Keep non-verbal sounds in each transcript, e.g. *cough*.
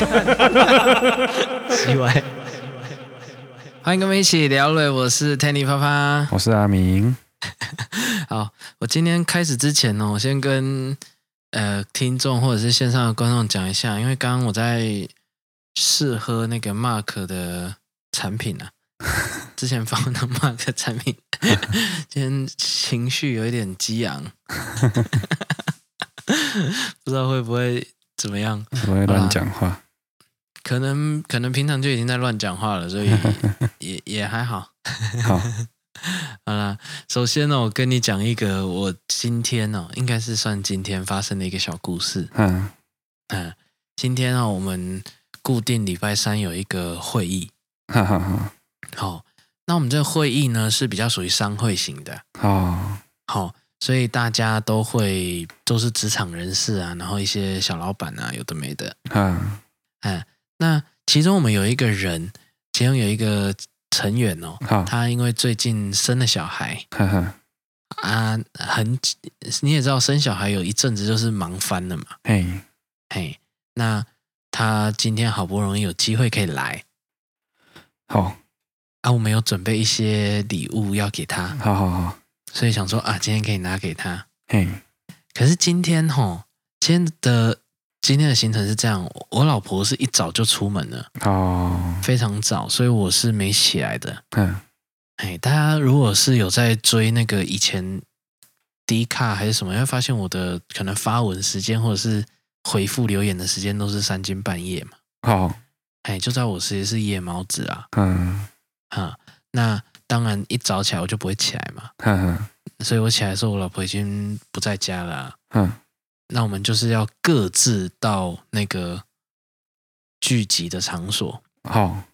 奇怪，欢迎跟我们一起聊了，我是 Tanny 啪啪，我是阿明。*laughs* 好，我今天开始之前呢，我先跟呃听众或者是线上的观众讲一下，因为刚刚我在试喝那个 Mark 的产品啊，*laughs* 之前放的 Mark 产品，*laughs* 今天情绪有一点激昂，不知道会不会怎么样？不会乱讲话，可能可能平常就已经在乱讲话了，所以 *laughs* 也也还好。好。*laughs* 好啦，首先呢，我跟你讲一个我今天哦，应该是算今天发生的一个小故事。嗯嗯，今天啊，我们固定礼拜三有一个会议。*laughs* 哈哈哈。好，那我们这个会议呢是比较属于商会型的。哦。好，所以大家都会都是职场人士啊，然后一些小老板啊，有的没的。嗯嗯，那其中我们有一个人，其中有一个。成员哦，他因为最近生了小孩，呵呵啊，很你也知道，生小孩有一阵子就是忙翻了嘛。嘿，嘿，那他今天好不容易有机会可以来，好啊，我们有准备一些礼物要给他，好好好，所以想说啊，今天可以拿给他。嘿，可是今天吼，今天的。今天的行程是这样，我老婆是一早就出门了哦，非常早，所以我是没起来的。嗯，哎，大家如果是有在追那个以前 D 卡还是什么，会发现我的可能发文时间或者是回复留言的时间都是三更半夜嘛。哦，哎，就知道我其实是夜猫子啊。嗯，哈，那当然一早起来我就不会起来嘛。嗯，所以我起来的时候，我老婆已经不在家了啊。嗯。那我们就是要各自到那个聚集的场所。好，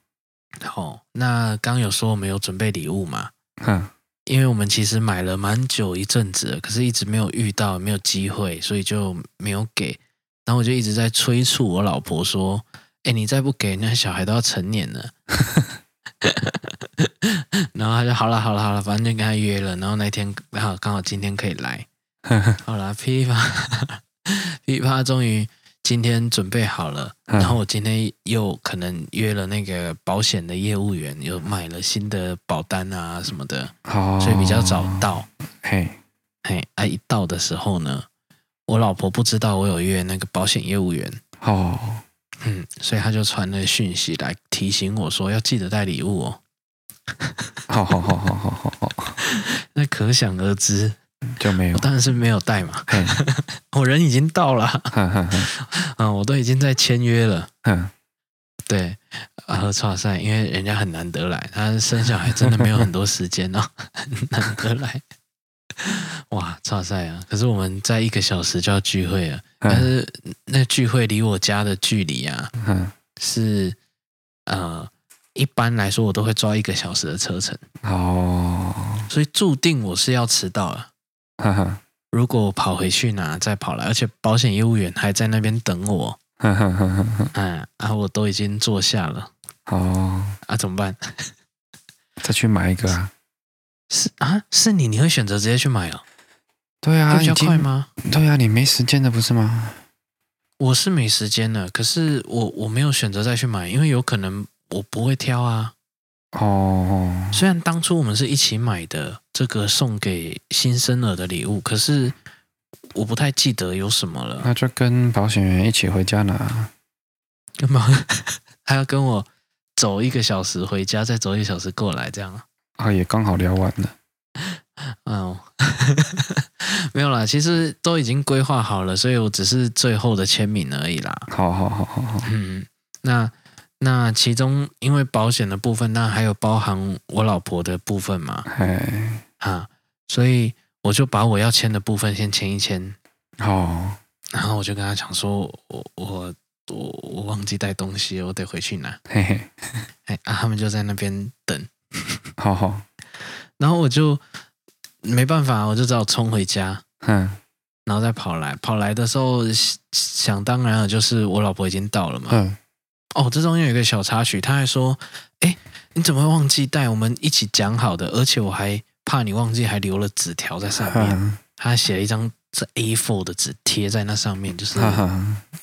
好。那刚有说我们有准备礼物嘛？嗯，因为我们其实买了蛮久一阵子了，可是一直没有遇到，没有机会，所以就没有给。然后我就一直在催促我老婆说：“哎，你再不给，那小孩都要成年了。*laughs* ”然后他就好了，好了，好了，反正就跟他约了。然后那天刚好刚好今天可以来。好了，噼里啪。噼啪，终于今天准备好了。然后我今天又可能约了那个保险的业务员，又买了新的保单啊什么的，所以比较早到。嘿，嘿，啊，一到的时候呢，我老婆不知道我有约那个保险业务员。哦，嗯，所以他就传了讯息来提醒我说要记得带礼物哦。好好好好好好好，*laughs* 那可想而知。就没有，我当然是没有带嘛。*laughs* 我人已经到了，*laughs* 嗯，我都已经在签约了。嗯，对，和剉赛，因为人家很难得来，他生小孩真的没有很多时间哦，*laughs* 很难得来。哇，剉赛啊！可是我们在一个小时就要聚会了，但是那聚会离我家的距离啊，是呃，一般来说我都会抓一个小时的车程哦，所以注定我是要迟到了。哈哈，如果我跑回去拿，再跑来，而且保险业务员还在那边等我。哈哈哈哈哈。嗯，啊，我都已经坐下了。哦，啊，怎么办？再去买一个啊？是啊，是你，你会选择直接去买哦？对啊，比较快吗？对啊，你没时间的不是吗？我是没时间的，可是我我没有选择再去买，因为有可能我不会挑啊。哦，虽然当初我们是一起买的这个送给新生儿的礼物，可是我不太记得有什么了。那就跟保险员一起回家拿。干嘛？*laughs* 还要跟我走一个小时回家，再走一个小时过来，这样啊？也刚好聊完了。哦，*laughs* 没有啦，其实都已经规划好了，所以我只是最后的签名而已啦。好好好好好，嗯，那。那其中，因为保险的部分，那还有包含我老婆的部分嘛？哎，啊，所以我就把我要签的部分先签一签。哦，然后我就跟他讲说，我我我我忘记带东西，我得回去拿。嘿嘿，哎啊，他们就在那边等。好好，然后我就没办法，我就只好冲回家。嗯，然后再跑来，跑来的时候，想当然了，就是我老婆已经到了嘛。嗯。哦，这中间有一个小插曲，他还说：“哎，你怎么会忘记带？我们一起讲好的，而且我还怕你忘记，还留了纸条在上面。嗯、他写了一张这 A4 的纸贴在那上面，就是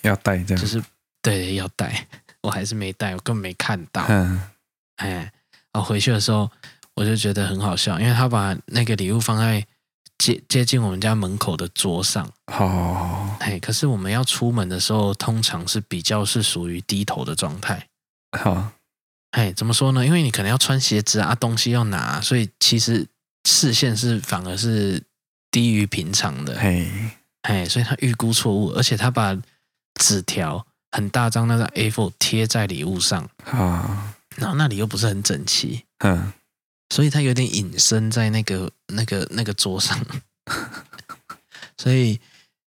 要带这样，就是对，要带，我还是没带，我根本没看到。嗯，哎，然后回去的时候，我就觉得很好笑，因为他把那个礼物放在接接近我们家门口的桌上。哦，哎，可是我们要出门的时候，通常是比较是属于低头的状态。好，哎，怎么说呢？因为你可能要穿鞋子啊，东西要拿，所以其实视线是反而是低于平常的。嘿，哎，所以他预估错误，而且他把纸条很大张那个 A4 贴在礼物上。啊，然后那里又不是很整齐。嗯。所以他有点隐身在那个、那个、那个桌上，*laughs* 所以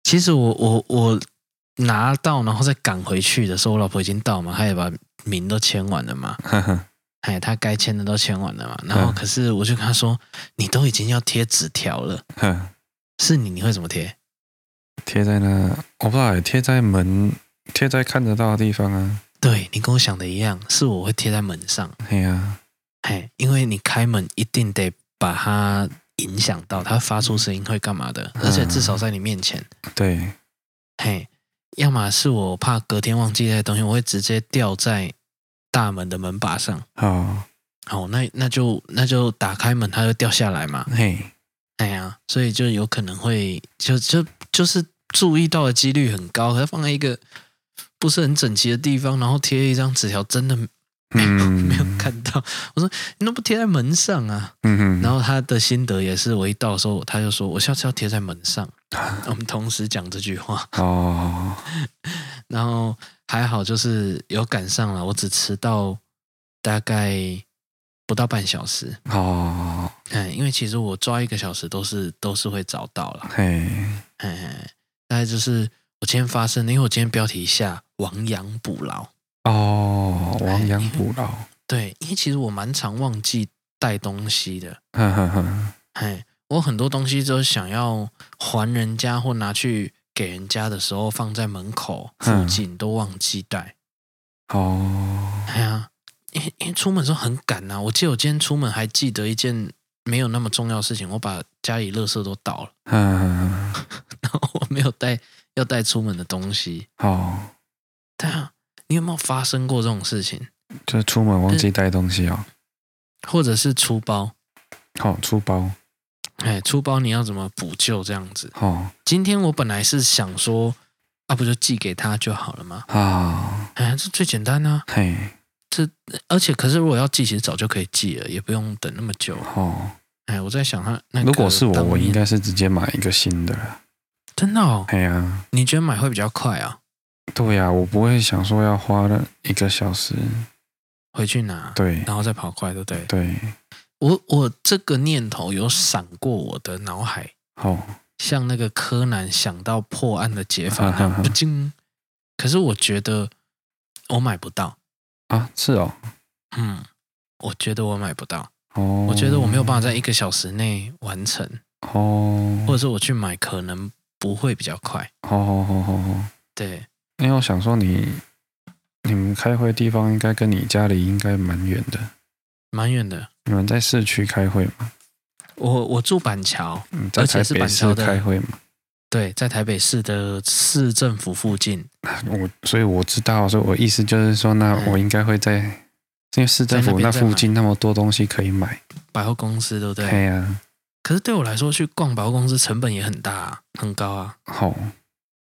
其实我我我拿到然后再赶回去的时候，我老婆已经到嘛，她也把名都签完了嘛，*laughs* 哎，她该签的都签完了嘛，然后可是我就跟他说，你都已经要贴纸条了，是你你会怎么贴？贴在那，我不知道，贴在门，贴在看得到的地方啊。对，你跟我想的一样，是我会贴在门上。对呀。嘿，因为你开门一定得把它影响到，它发出声音会干嘛的？而且至少在你面前。嗯、对，嘿，要么是我怕隔天忘记那些东西，我会直接掉在大门的门把上。哦，好，那那就那就打开门，它就掉下来嘛。嘿，哎呀，所以就有可能会就就就是注意到的几率很高，它放在一个不是很整齐的地方，然后贴一张纸条，真的。没有 *laughs* 没有看到，我说你都不贴在门上啊。嗯嗯。然后他的心得也是，我一到的时候，他就说我下次要贴在门上。*laughs* 我们同时讲这句话。哦。然后还好，就是有赶上了，我只迟到大概不到半小时。哦。哎，因为其实我抓一个小时都是都是会找到了。嘿。哎，大概就是我今天发生的，因为我今天标题下亡羊补牢。哦，亡羊补牢。对，因为其实我蛮常忘记带东西的。哈哈哈。哎，我很多东西都想要还人家或拿去给人家的时候，放在门口附近都忘记带。哦。哎呀，因为因为出门的时候很赶呐。我记得我今天出门还记得一件没有那么重要的事情，我把家里垃圾都倒了。嗯。*laughs* 然后我没有带要带出门的东西。哦。对啊。你有没有发生过这种事情？就是出门忘记带东西哦，或者是出包？好、哦，出包。哎，出包你要怎么补救这样子？哦，今天我本来是想说，啊，不就寄给他就好了吗？啊、哦，哎，这最简单呢、啊。嘿，这而且可是如果要寄，其实早就可以寄了，也不用等那么久。哦，哎，我在想他，那如果是我，我应该是直接买一个新的了。真的哦？哎呀，你觉得买会比较快啊？对呀、啊，我不会想说要花了一个小时。回去拿，对，然后再跑快，对不对？对，我我这个念头有闪过我的脑海，哦，像那个柯南想到破案的解法，不禁。可是我觉得我买不到。啊，是哦，嗯，我觉得我买不到，哦，我觉得我没有办法在一个小时内完成，哦，或者是我去买可能不会比较快，哦哦哦哦，对。因为我想说你，你你们开会的地方应该跟你家里应该蛮远的，蛮远的。你们在市区开会吗？我我住板桥，嗯，在台北市开会吗？对，在台北市的市政府附近。我所以我知道，所以我意思就是说，那我应该会在，嗯、因为市政府那附近那么多东西可以买，百货公司对不对？对啊。可是对我来说，去逛百货公司成本也很大，啊，很高啊。好。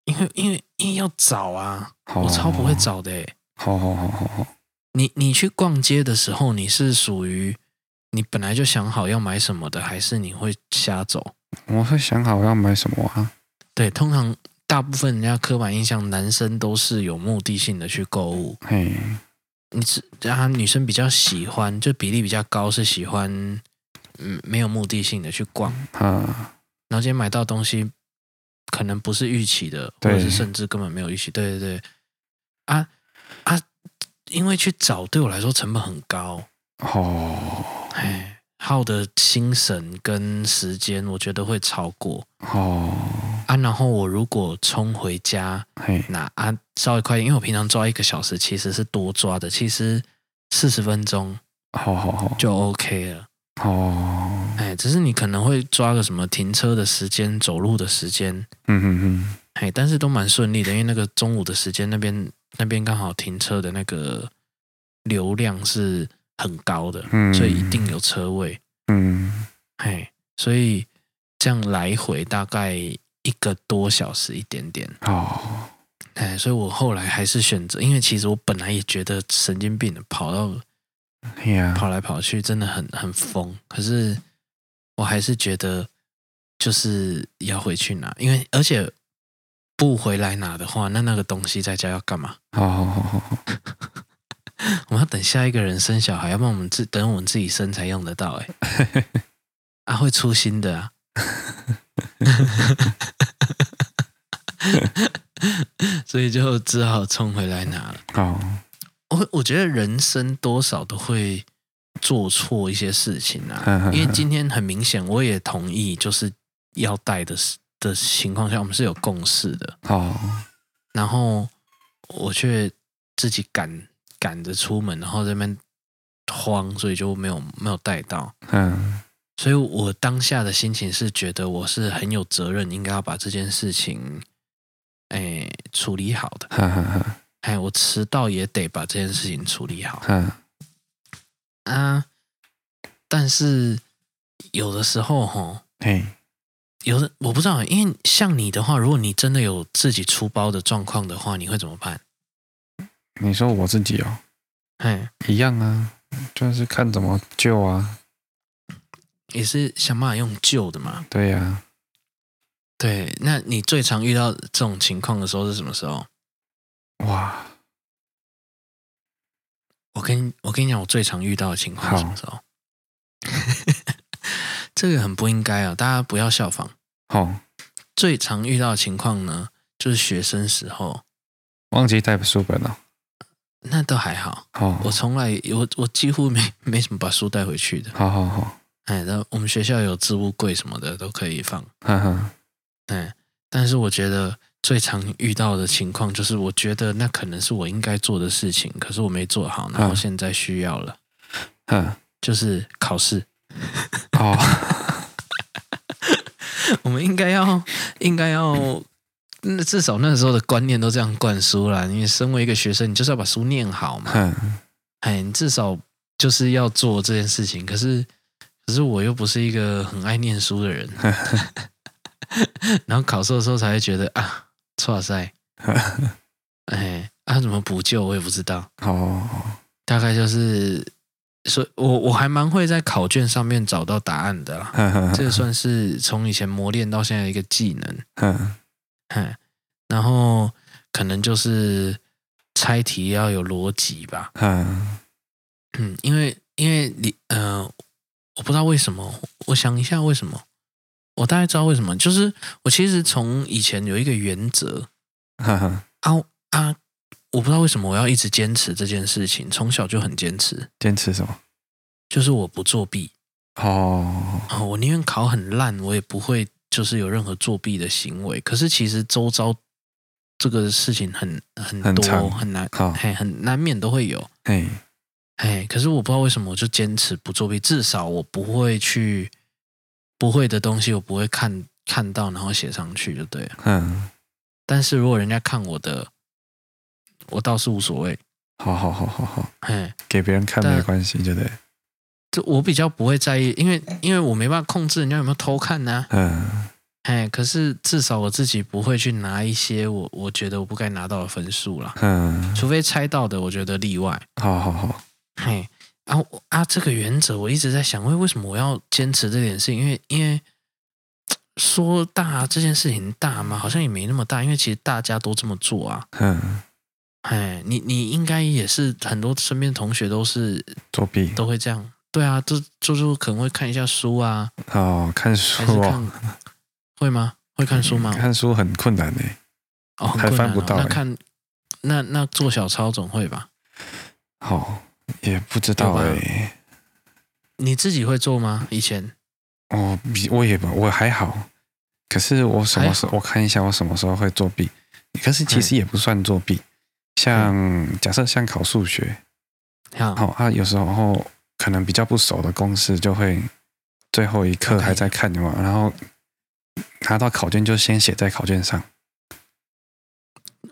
因为因为因为要找啊，我超不会找的诶。好好好好好，你你去逛街的时候，你是属于你本来就想好要买什么的，还是你会瞎走？我会想好要买什么啊。对，通常大部分人家刻板印象，男生都是有目的性的去购物。嘿，你是啊，女生比较喜欢，就比例比较高，是喜欢嗯没有目的性的去逛。啊，然后今天买到东西。可能不是预期的，或者是甚至根本没有预期。对对对，啊啊！因为去找对我来说成本很高哦，哎，耗的心神跟时间，我觉得会超过哦啊。然后我如果冲回家，那啊稍微快一点，因为我平常抓一个小时其实是多抓的，其实四十分钟，好好好就 OK 了。哦，哎，只是你可能会抓个什么停车的时间、走路的时间，嗯哼哼，哎，但是都蛮顺利的，因为那个中午的时间那边那边刚好停车的那个流量是很高的，嗯，所以一定有车位，嗯，哎，所以这样来回大概一个多小时一点点。哦，哎，所以我后来还是选择，因为其实我本来也觉得神经病的，跑到，跑来跑去真的很很疯，可是我还是觉得就是要回去拿，因为而且。不回来拿的话，那那个东西在家要干嘛？好好好好好，*laughs* 我们要等下一个人生小孩，要不然我们自等我们自己生才用得到。哎，*laughs* 啊，会出新的啊，*laughs* 所以就只好冲回来拿了。哦，我我觉得人生多少都会做错一些事情啊，因为今天很明显，我也同意就是要带的是。的情况下，我们是有共识的。哦，然后我却自己赶赶着出门，然后在那边慌，所以就没有没有带到。嗯，所以我当下的心情是觉得我是很有责任，应该要把这件事情哎处理好的。哈哈哈，哎，我迟到也得把这件事情处理好。嗯啊，但是有的时候哈，嘿。有的我不知道，因为像你的话，如果你真的有自己出包的状况的话，你会怎么办？你说我自己哦，哎，一样啊，就是看怎么救啊，也是想办法用救的嘛。对呀、啊，对，那你最常遇到这种情况的时候是什么时候？哇，我跟我跟你讲，我最常遇到的情况是什么时候？*laughs* 这个很不应该啊！大家不要效仿。好，最常遇到的情况呢，就是学生时候忘记带书本了。那都还好。好，我从来我我几乎没 *laughs* 没什么把书带回去的。好好好。哎，那我们学校有置物柜什么的都可以放。哈哈。哎，但是我觉得最常遇到的情况就是，我觉得那可能是我应该做的事情，可是我没做好，然后现在需要了。嗯，就是考试。哦，*laughs* 我们应该要，应该要，那至少那时候的观念都这样灌输了。因为身为一个学生，你就是要把书念好嘛。嗯，哎，你至少就是要做这件事情。可是，可是我又不是一个很爱念书的人。*laughs* 然后考试的时候才会觉得啊，哇塞，*laughs* 哎，啊，怎么补救我也不知道。哦，大概就是。所以我我还蛮会在考卷上面找到答案的啦，*laughs* 这个算是从以前磨练到现在的一个技能。*laughs* 嗯，然后可能就是猜题要有逻辑吧。嗯，嗯，因为因为你呃，我不知道为什么，我想一下为什么，我大概知道为什么，就是我其实从以前有一个原则，啊啊。我不知道为什么我要一直坚持这件事情，从小就很坚持。坚持什么？就是我不作弊。哦，哦，我宁愿考很烂，我也不会就是有任何作弊的行为。可是其实周遭这个事情很很多，很，长很难，好嘿，很难免都会有。嘿，哎，可是我不知道为什么我就坚持不作弊，至少我不会去不会的东西，我不会看看到然后写上去就对了。嗯，但是如果人家看我的。我倒是无所谓，好好好好好，嘿，给别人看没关系，对不对？这我比较不会在意，因为因为我没办法控制人家有没有偷看呢、啊。嗯，哎，可是至少我自己不会去拿一些我我觉得我不该拿到的分数啦。嗯，除非猜到的，我觉得例外。好好好，嘿，啊啊，这个原则我一直在想，为为什么我要坚持这件事情？因为因为说大这件事情大吗？好像也没那么大，因为其实大家都这么做啊。嗯。哎，你你应该也是很多身边同学都是作弊，都会这样。对啊，就就就可能会看一下书啊。哦，看书啊？会吗？会看书吗？*laughs* 看书很困难呢。哦，还翻不到。那看那那做小抄总会吧？哦，也不知道哎。你自己会做吗？以前？哦，比我也不，我还好。可是我什么时候？我看一下我什么时候会作弊。可是其实也不算作弊。像、嗯、假设像考数学，好啊，有时候可能比较不熟的公式，就会最后一刻还在看的嘛.然后拿到考卷就先写在考卷上。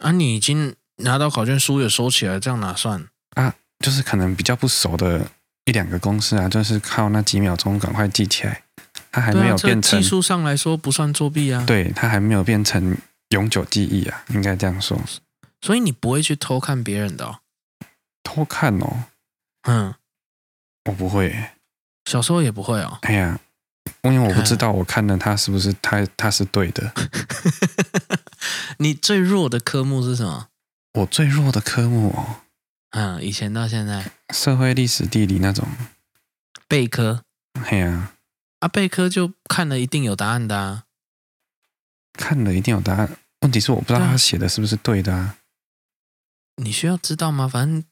啊，你已经拿到考卷书也收起来，这样哪算啊？就是可能比较不熟的一两个公式啊，就是靠那几秒钟赶快记起来。它还没有变成、啊、技术上来说不算作弊啊。对，它还没有变成永久记忆啊，应该这样说。所以你不会去偷看别人的、哦？偷看哦？嗯，我不会。小时候也不会哦。哎呀，因为我不知道我看的他是不是他他是对的。*laughs* 你最弱的科目是什么？我最弱的科目哦。嗯，以前到现在，社会、历史、地理那种备科。嘿呀，啊，备科就看了一定有答案的啊。看了一定有答案，问题是我不知道他写的是不是对的啊。你需要知道吗？反正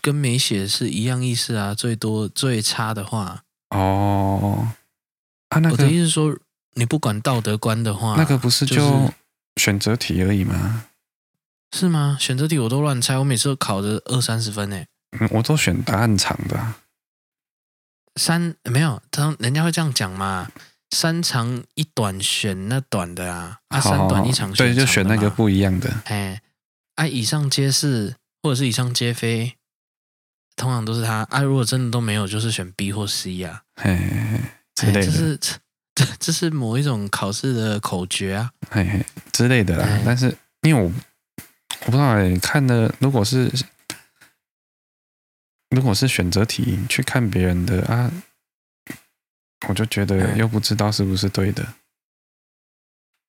跟没写是一样意思啊。最多最差的话哦。啊，那个、我的意思是说，你不管道德观的话，那个不是就选择题而已吗？就是、是吗？选择题我都乱猜，我每次都考的二三十分呢。嗯，我都选答案长的。三没有，他人家会这样讲嘛？三长一短，选那短的啊。啊，三短一长选长，对，就选那个不一样的。哎。啊，以上皆是，或者是以上皆非，通常都是他。啊，如果真的都没有，就是选 B 或 C 呀、啊。嘿，嘿，嘿，之类的。*laughs* 这是这这是某一种考试的口诀啊。嘿嘿，之类的啦。但是因为我我不知道哎，看的如果是如果是选择题去看别人的啊，我就觉得又不知道是不是对的。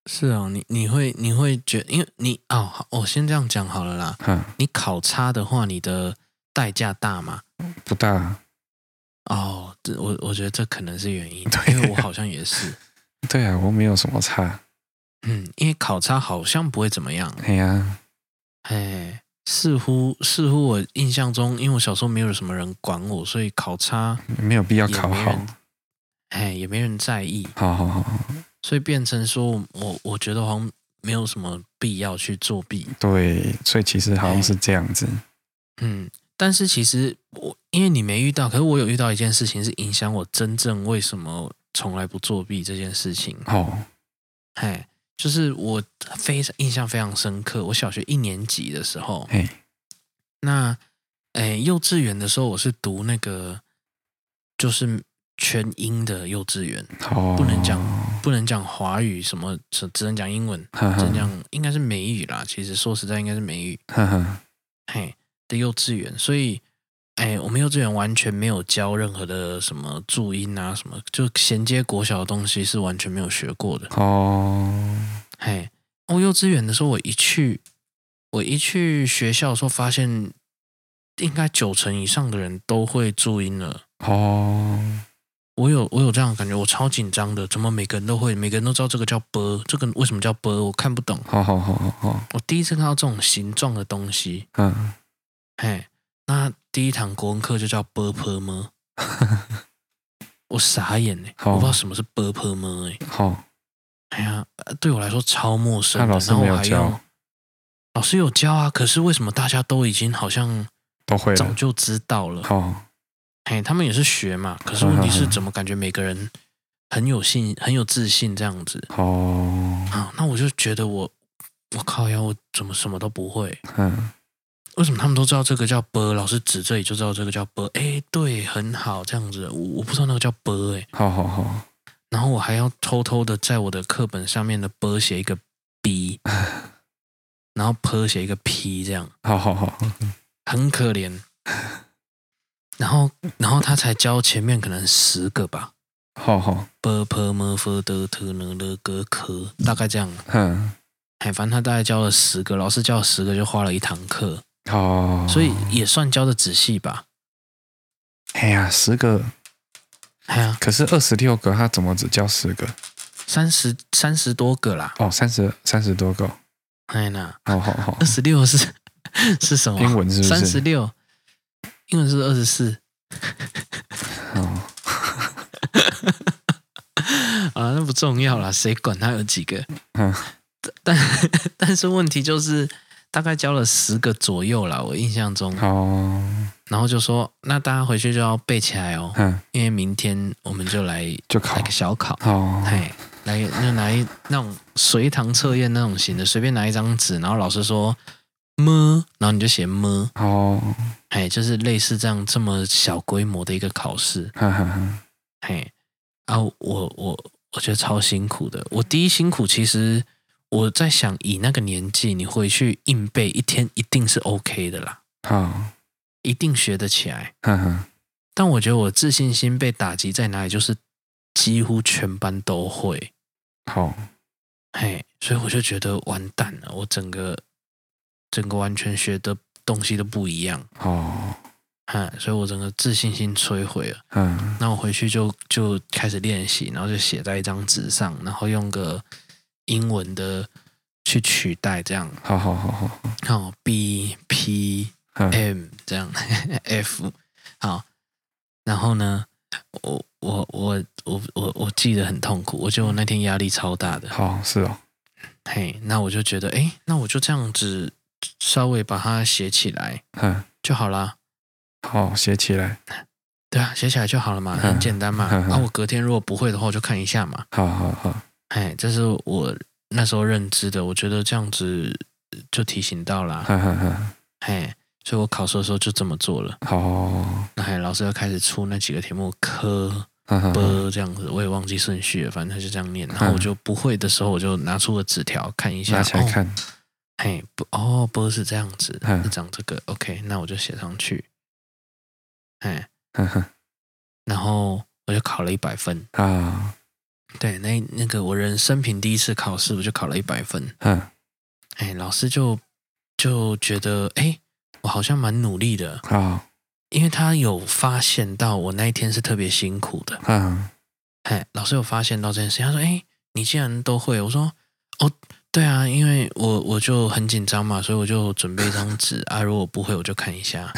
是哦，你你会你会觉得，因为你哦，我先这样讲好了啦。嗯，你考差的话，你的代价大吗？不大。哦，这我我觉得这可能是原因，对，因为我好像也是。*laughs* 对啊，我没有什么差。嗯，因为考差好像不会怎么样。对呀，哎，似乎似乎我印象中，因为我小时候没有什么人管我，所以考差没有必要考好。哎，也没人在意。好好好。所以变成说，我我觉得好像没有什么必要去作弊。对，所以其实好像是这样子。嗯，但是其实我因为你没遇到，可是我有遇到一件事情是影响我真正为什么从来不作弊这件事情。哦，嘿，就是我非常印象非常深刻。我小学一年级的时候，嘿，那诶，幼稚园的时候我是读那个，就是。全英的幼稚园，不能讲不能讲华语，什么只只能讲英文，只能讲应该是美语啦。其实说实在，应该是美语。嘿的幼稚园，所以哎，我们幼稚园完全没有教任何的什么注音啊，什么就衔接国小的东西是完全没有学过的。哦，嘿，我幼稚园的时候，我一去，我一去学校的时候，发现应该九成以上的人都会注音了。哦。我有我有这样的感觉，我超紧张的，怎么每个人都会，每个人都知道这个叫波这个为什么叫波我看不懂。好好好好好，我第一次看到这种形状的东西，嗯，嘿，那第一堂功文课就叫 b u r p e r 吗？我傻眼嘞、我不知道什么是 b u r p e r 吗、欸？好，哎呀，对我来说超陌生。那老师没有教？老师有教啊，可是为什么大家都已经好像都会早就知道了？好，哎，他们也是学嘛，可是问题是怎么感觉每个人很有信、很有自信这样子？哦，那我就觉得我，我靠呀，我怎么什么都不会？嗯。为什么他们都知道这个叫波？老师指这里就知道这个叫波。哎，对，很好，这样子。我我不知道那个叫波、哎，好好好。然后我还要偷偷的在我的课本上面的波写一个 b，*laughs* 然后坡写一个 p，这样。好好好，很可怜。然后，然后他才教前面可能十个吧。好好，b p m f d t n l g k，大概这样。嗯，哎，反正他大概教了十个，老师教了十个就花了一堂课。哦，所以也算教的仔细吧。哎呀，十个，哎呀，可是二十六个，他怎么只教十个？三十三十多个啦。哦，三十三十多个。哎那，好好好，二十六是 *laughs* 是什么？英文是？三十六。英文是二十四，哦，*laughs* 啊，那不重要啦，谁管他有几个？嗯，但 *laughs* 但是问题就是大概教了十个左右啦，我印象中。哦，然后就说，那大家回去就要背起来哦，嗯，因为明天我们就来就考来个小考，哦，嘿，来就拿一那种随堂测验那种型的，随便拿一张纸，然后老师说。么，然后你就写么。哦，嘿，就是类似这样这么小规模的一个考试。*laughs* 哈哈哈。嘿，啊，我我我觉得超辛苦的。我第一辛苦，其实我在想，以那个年纪，你回去硬背一天，一定是 OK 的啦。好，一定学得起来。哈哈。但我觉得我自信心被打击在哪里，就是几乎全班都会。好。嘿，所以我就觉得完蛋了，我整个整个完全学的东西都不一样哦，嗯，所以我整个自信心摧毁了，嗯，那我回去就就开始练习，然后就写在一张纸上，然后用个英文的去取代，这样，好好好好好，B P M 这样，*laughs* F 好，然后呢，我我我。我我我记得很痛苦，我觉得我那天压力超大的。好，是哦，嘿，那我就觉得，哎，那我就这样子稍微把它写起来，嗯，就好啦。好，写起来。对啊，写起来就好了嘛，很简单嘛。然后我隔天如果不会的话，我就看一下嘛。好好好，哎，这是我那时候认知的，我觉得这样子就提醒到了。哈哈哈，*laughs* 哎，所以我考试的时候就这么做了。哦，那还老师要开始出那几个题目，科。啵，这样子，我也忘记顺序了，反正他就这样念。然后我就不会的时候，我就拿出个纸条看一下。拿起来看，嘿，不，哦，啵是这样子，是讲这个，OK，那我就写上去。哎，然后我就考了一百分啊。对，那那个我人生平第一次考试，我就考了一百分。嗯，哎，老师就就觉得，哎，我好像蛮努力的啊。因为他有发现到我那一天是特别辛苦的，嗯，哎，老师有发现到这件事，他说：“哎，你既然都会，我说，哦，对啊，因为我我就很紧张嘛，所以我就准备一张纸啊，如果不会我就看一下。*laughs* ”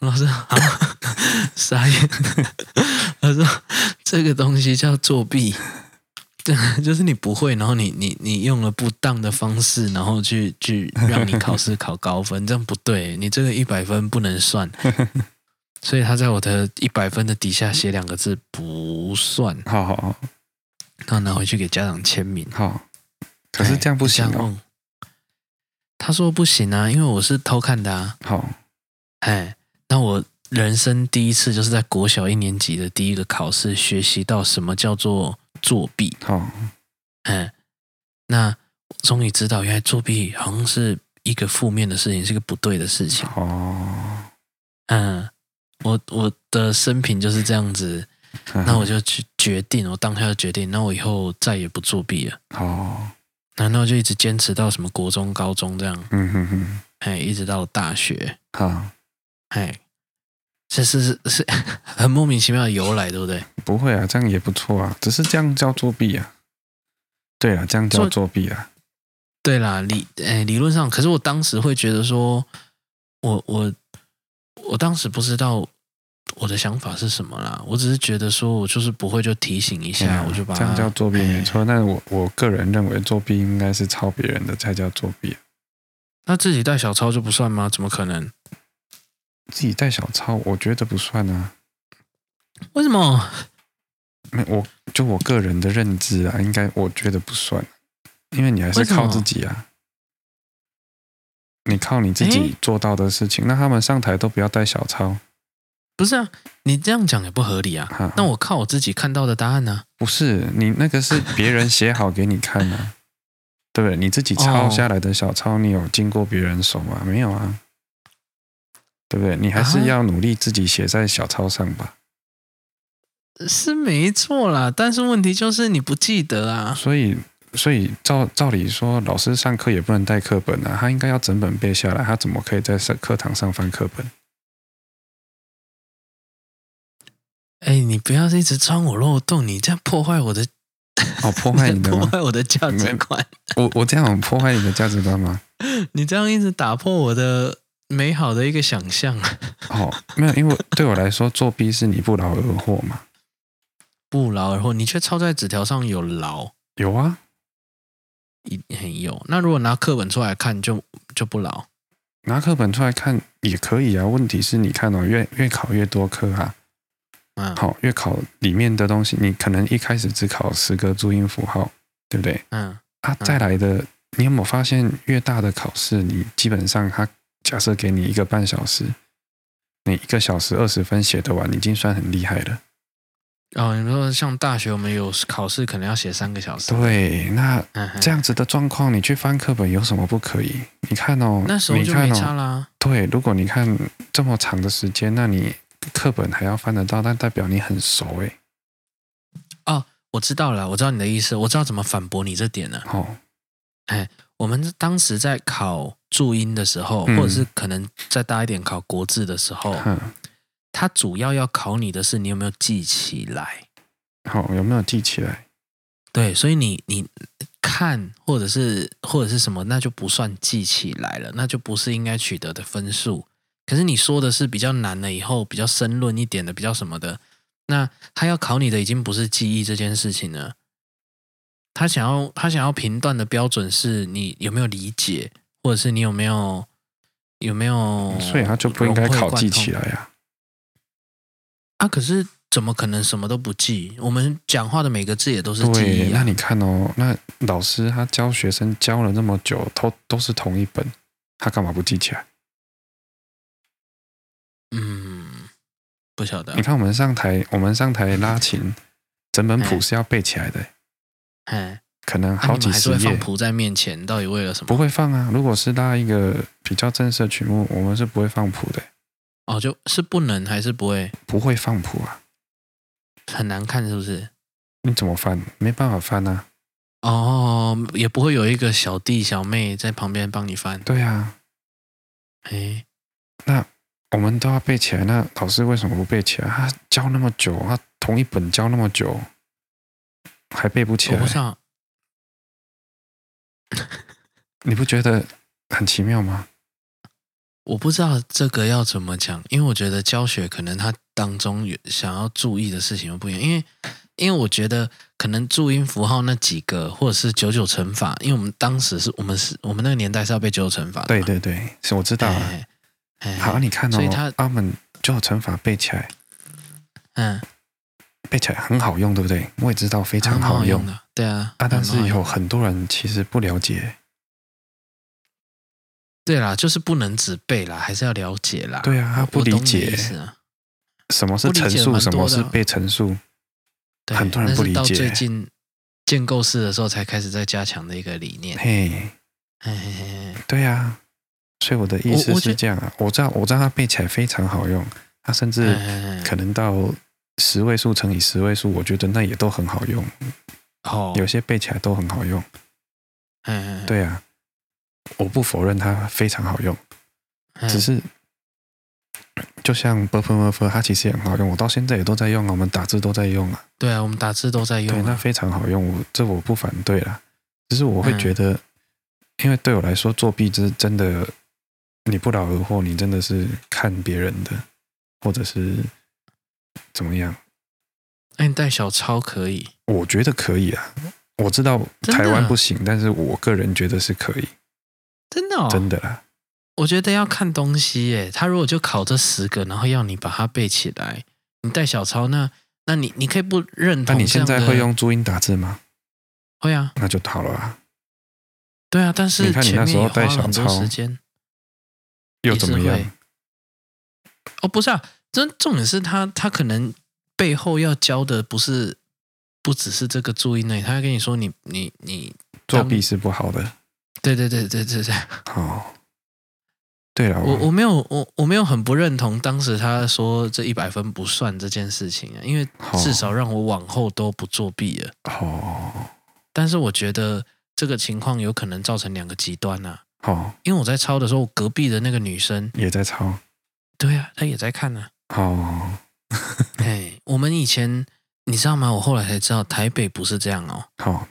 老师好，傻眼，他说：“这个东西叫作弊。”对，就是你不会，然后你你你用了不当的方式，然后去去让你考试考高分，这样不对，你这个一百分不能算。*laughs* 所以他在我的一百分的底下写两个字不算。好好好，然后拿回去给家长签名。好，可是这样不行哦。他说不行啊，因为我是偷看的啊。好，哎，人生第一次就是在国小一年级的第一个考试，学习到什么叫做。作弊，好，嗯，那终于知道，原来作弊好像是一个负面的事情，是一个不对的事情。哦，嗯，我我的生平就是这样子，那我就去决定，我当下就决定，那我以后再也不作弊了。哦，难道就一直坚持到什么国中、高中这样？嗯哼哼，哎，一直到大学，好，哎。这是是是 *laughs* 很莫名其妙的由来，对不对？不会啊，这样也不错啊，只是这样叫作弊啊。对啊，这样叫作弊啊。对啦，理诶理论上，可是我当时会觉得说，我我我当时不知道我的想法是什么啦，我只是觉得说我就是不会就提醒一下，嗯、我就把这样叫作弊没错。但是我我个人认为作弊应该是抄别人的才叫作弊。那自己带小抄就不算吗？怎么可能？自己带小抄，我觉得不算啊。为什么？没，我就我个人的认知啊，应该我觉得不算，因为你还是靠自己啊。你靠你自己做到的事情，欸、那他们上台都不要带小抄。不是啊，你这样讲也不合理啊。哈那我靠我自己看到的答案呢、啊？不是，你那个是别人写好给你看的、啊，对不对？你自己抄下来的小抄，你有经过别人手吗？没有啊。对不对？你还是要努力自己写在小抄上吧。啊、是没错啦，但是问题就是你不记得啊。所以，所以照照理说，老师上课也不能带课本啊，他应该要整本背下来。他怎么可以在课堂上翻课本？哎，你不要一直钻我漏洞，你这样破坏我的哦，破坏你的 *laughs* 破坏我的价值观。我我这样破坏你的价值观吗？*laughs* 你这样一直打破我的。美好的一个想象哦，没有，因为对我来说，作弊是你不劳而获嘛。不劳而获，你却抄在纸条上有劳。有啊，一很有。那如果拿课本出来看就，就就不劳。拿课本出来看也可以啊。问题是你看哦，越越考越多科啊。嗯。好，越考里面的东西，你可能一开始只考十个注音符号，对不对？嗯。啊，再来的，你有没有发现，越大的考试，你基本上他假设给你一个半小时，你一个小时二十分写得完，已经算很厉害了。哦，你说像大学我们有考试，可能要写三个小时。对，那这样子的状况，你去翻课本有什么不可以？你看哦，那时候就没差啦。对，如果你看这么长的时间，那你课本还要翻得到，那代表你很熟诶。哦，我知道了，我知道你的意思，我知道怎么反驳你这点了。哦，哎，我们当时在考注音的时候，嗯、或者是可能再大一点考国字的时候。嗯它主要要考你的是你有没有记起来，好，有没有记起来？对，所以你你看或者是或者是什么，那就不算记起来了，那就不是应该取得的分数。可是你说的是比较难了以后，比较深论一点的，比较什么的，那他要考你的已经不是记忆这件事情了，他想要他想要评断的标准是你有没有理解，或者是你有没有有没有，所以他就不应该考记起来呀。啊！可是怎么可能什么都不记？我们讲话的每个字也都是记忆啊。对，那你看哦，那老师他教学生教了那么久，都都是同一本，他干嘛不记起来？嗯，不晓得。你看我们上台，我们上台拉琴，整本谱是要背起来的。哎，可能好几十页。还是会放谱在面前，到底为了什么？不会放啊！如果是拉一个比较正式的曲目，我们是不会放谱的。哦，就是不能还是不会？不会放谱啊，很难看是不是？你怎么翻？没办法翻啊。哦，也不会有一个小弟小妹在旁边帮你翻。对啊。哎，那我们都要背起来，那老师为什么不背起来？他教那么久，他同一本教那么久，还背不起来？我不。你不觉得很奇妙吗？我不知道这个要怎么讲，因为我觉得教学可能它当中有想要注意的事情又不一样，因为因为我觉得可能注音符号那几个，或者是九九乘法，因为我们当时是我们是我们那个年代是要背九九乘法的，对对对，是我知道啊。好，你看哦，所以他他们九九乘法背起来，嗯，背起来很好用，对不对？我也知道非常好用，的，对啊，啊，但是有很多人其实不了解。对啦，就是不能只背啦，还是要了解啦。对啊，他不理解什么是陈述，什么是被陈述，很多人不理解。到最近建构式的时候，才开始在加强的一个理念。嘿，嘿，对啊，所以我的意思是这样啊，我知道，我知道他背起来非常好用，他甚至可能到十位数乘以十位数，我觉得那也都很好用。哦，有些背起来都很好用。嗯，对啊，我不否认它非常好用，只是就像 b u f f e r 它其实也很好用，我到现在也都在用啊，我们打字都在用啊。对啊，我们打字都在用、对，那非常好用，我这我不反对啦。只是我会觉得，因为对我来说，作弊是真的，你不劳而获，你真的是看别人的，或者是怎么样？那你带小抄可以？我觉得可以啊。我知道台湾不行，但是我个人觉得是可以。真的哦，真的啦。我觉得要看东西耶。他如果就考这十个，然后要你把它背起来，你带小抄，那那你你可以不认同。那你现在会用注音打字吗？会啊，那就好了啊。对啊，但是你看你那时候带小抄，又怎么样？哦，不是啊，这重点是他他可能背后要教的不是不只是这个注意内，他要跟你说你你你作弊是不好的。对对对对对对，*laughs* 哦，对了，我我没有我我没有很不认同当时他说这一百分不算这件事情啊，因为至少让我往后都不作弊了。哦，但是我觉得这个情况有可能造成两个极端呐。哦，因为我在抄的时候，隔壁的那个女生也在抄。对啊，她也在看呢。哦，*laughs* 哎，我们以前你知道吗？我后来才知道台北不是这样哦。好。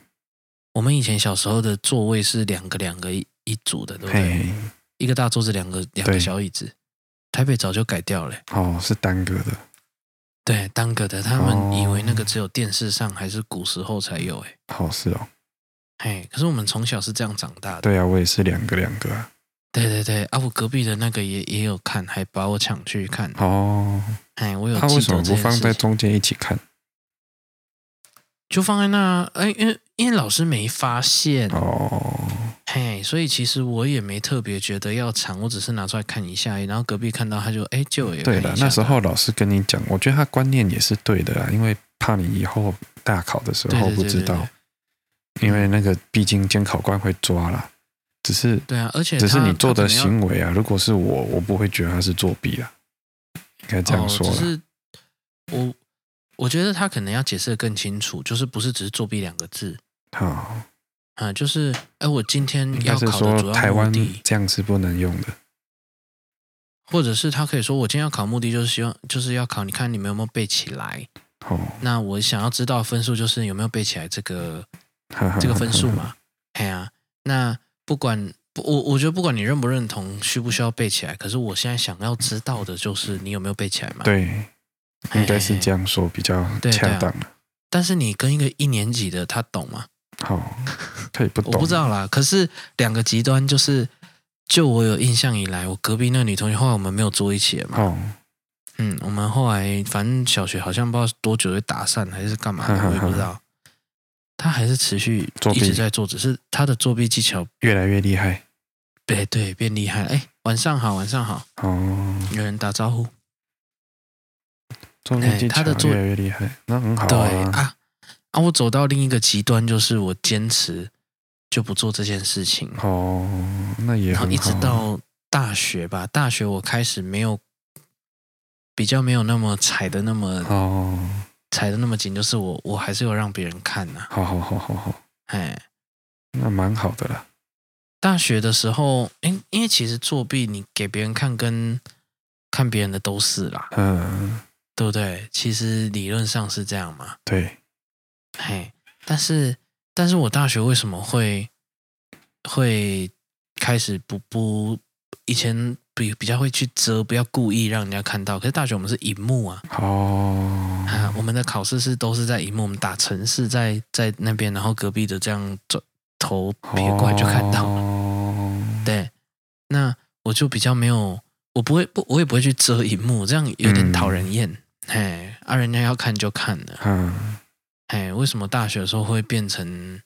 我们以前小时候的座位是两个两个一一组的，对不对？一个大桌子，两个两个小椅子。台北早就改掉了。哦，是单个的。对，单个的。他们以为那个只有电视上还是古时候才有。哎，好是哦。嘿，可是我们从小是这样长大的。对啊，我也是两个两个啊。对对对，啊，我隔壁的那个也也有看，还把我抢去看。哦。哎，我有。他为什么不放在中间一起看？就放在那，哎，因为因为老师没发现哦，嘿，所以其实我也没特别觉得要藏，我只是拿出来看一下，然后隔壁看到他就哎就也对了。那时候老师跟你讲，我觉得他观念也是对的啦，因为怕你以后大考的时候不知道，因为那个毕竟监考官会抓啦。只是对啊，而且只是你做的行为啊，如果是我，我不会觉得他是作弊啊，应该这样说。哦，只是我。我觉得他可能要解释的更清楚，就是不是只是作弊两个字。好，啊，就是哎，我今天要考的主要台湾这样是不能用的。或者是他可以说，我今天要考目的就是希望就是要考，你看你们有没有背起来？哦，那我想要知道分数就是有没有背起来这个这个分数嘛？哎呀，那不管我我觉得不管你认不认同，需不需要背起来，可是我现在想要知道的就是你有没有背起来嘛？对。应该是这样说比较恰当。但是你跟一个一年级的他懂吗？好，*laughs* 他也不懂。我不知道啦。可是两个极端就是，就我有印象以来，我隔壁那个女同学，后来我们没有坐一起了嘛。哦。嗯，我们后来反正小学好像不知道多久就打散还是干嘛的，我也不知道。他还是持续一直在做，只是他的作弊技巧越来越厉害。对对，变厉害了。哎，晚上好，晚上好。哦。有人打招呼。哎，他的做越来越厉害，那很好啊。对啊，啊，我走到另一个极端，就是我坚持就不做这件事情。哦，那也很好。一直到大学吧，大学我开始没有比较没有那么踩的那么哦，踩的那么紧，就是我我还是有让别人看呐。好好好好好，哎，那蛮好的啦。大学的时候，因因为其实作弊，你给别人看跟看别人的都是啦。嗯。对不对？其实理论上是这样嘛。对，嘿，但是，但是我大学为什么会会开始不不以前比比较会去遮，不要故意让人家看到。可是大学我们是荧幕啊，哦，啊，我们的考试是都是在荧幕，我们打城市在在那边，然后隔壁的这样转头别过来就看到了。哦，对，那我就比较没有，我不会不，我也不会去遮荧幕，这样有点讨人厌。嗯嘿，啊，人家要看就看了。嗯，嘿，为什么大学的时候会变成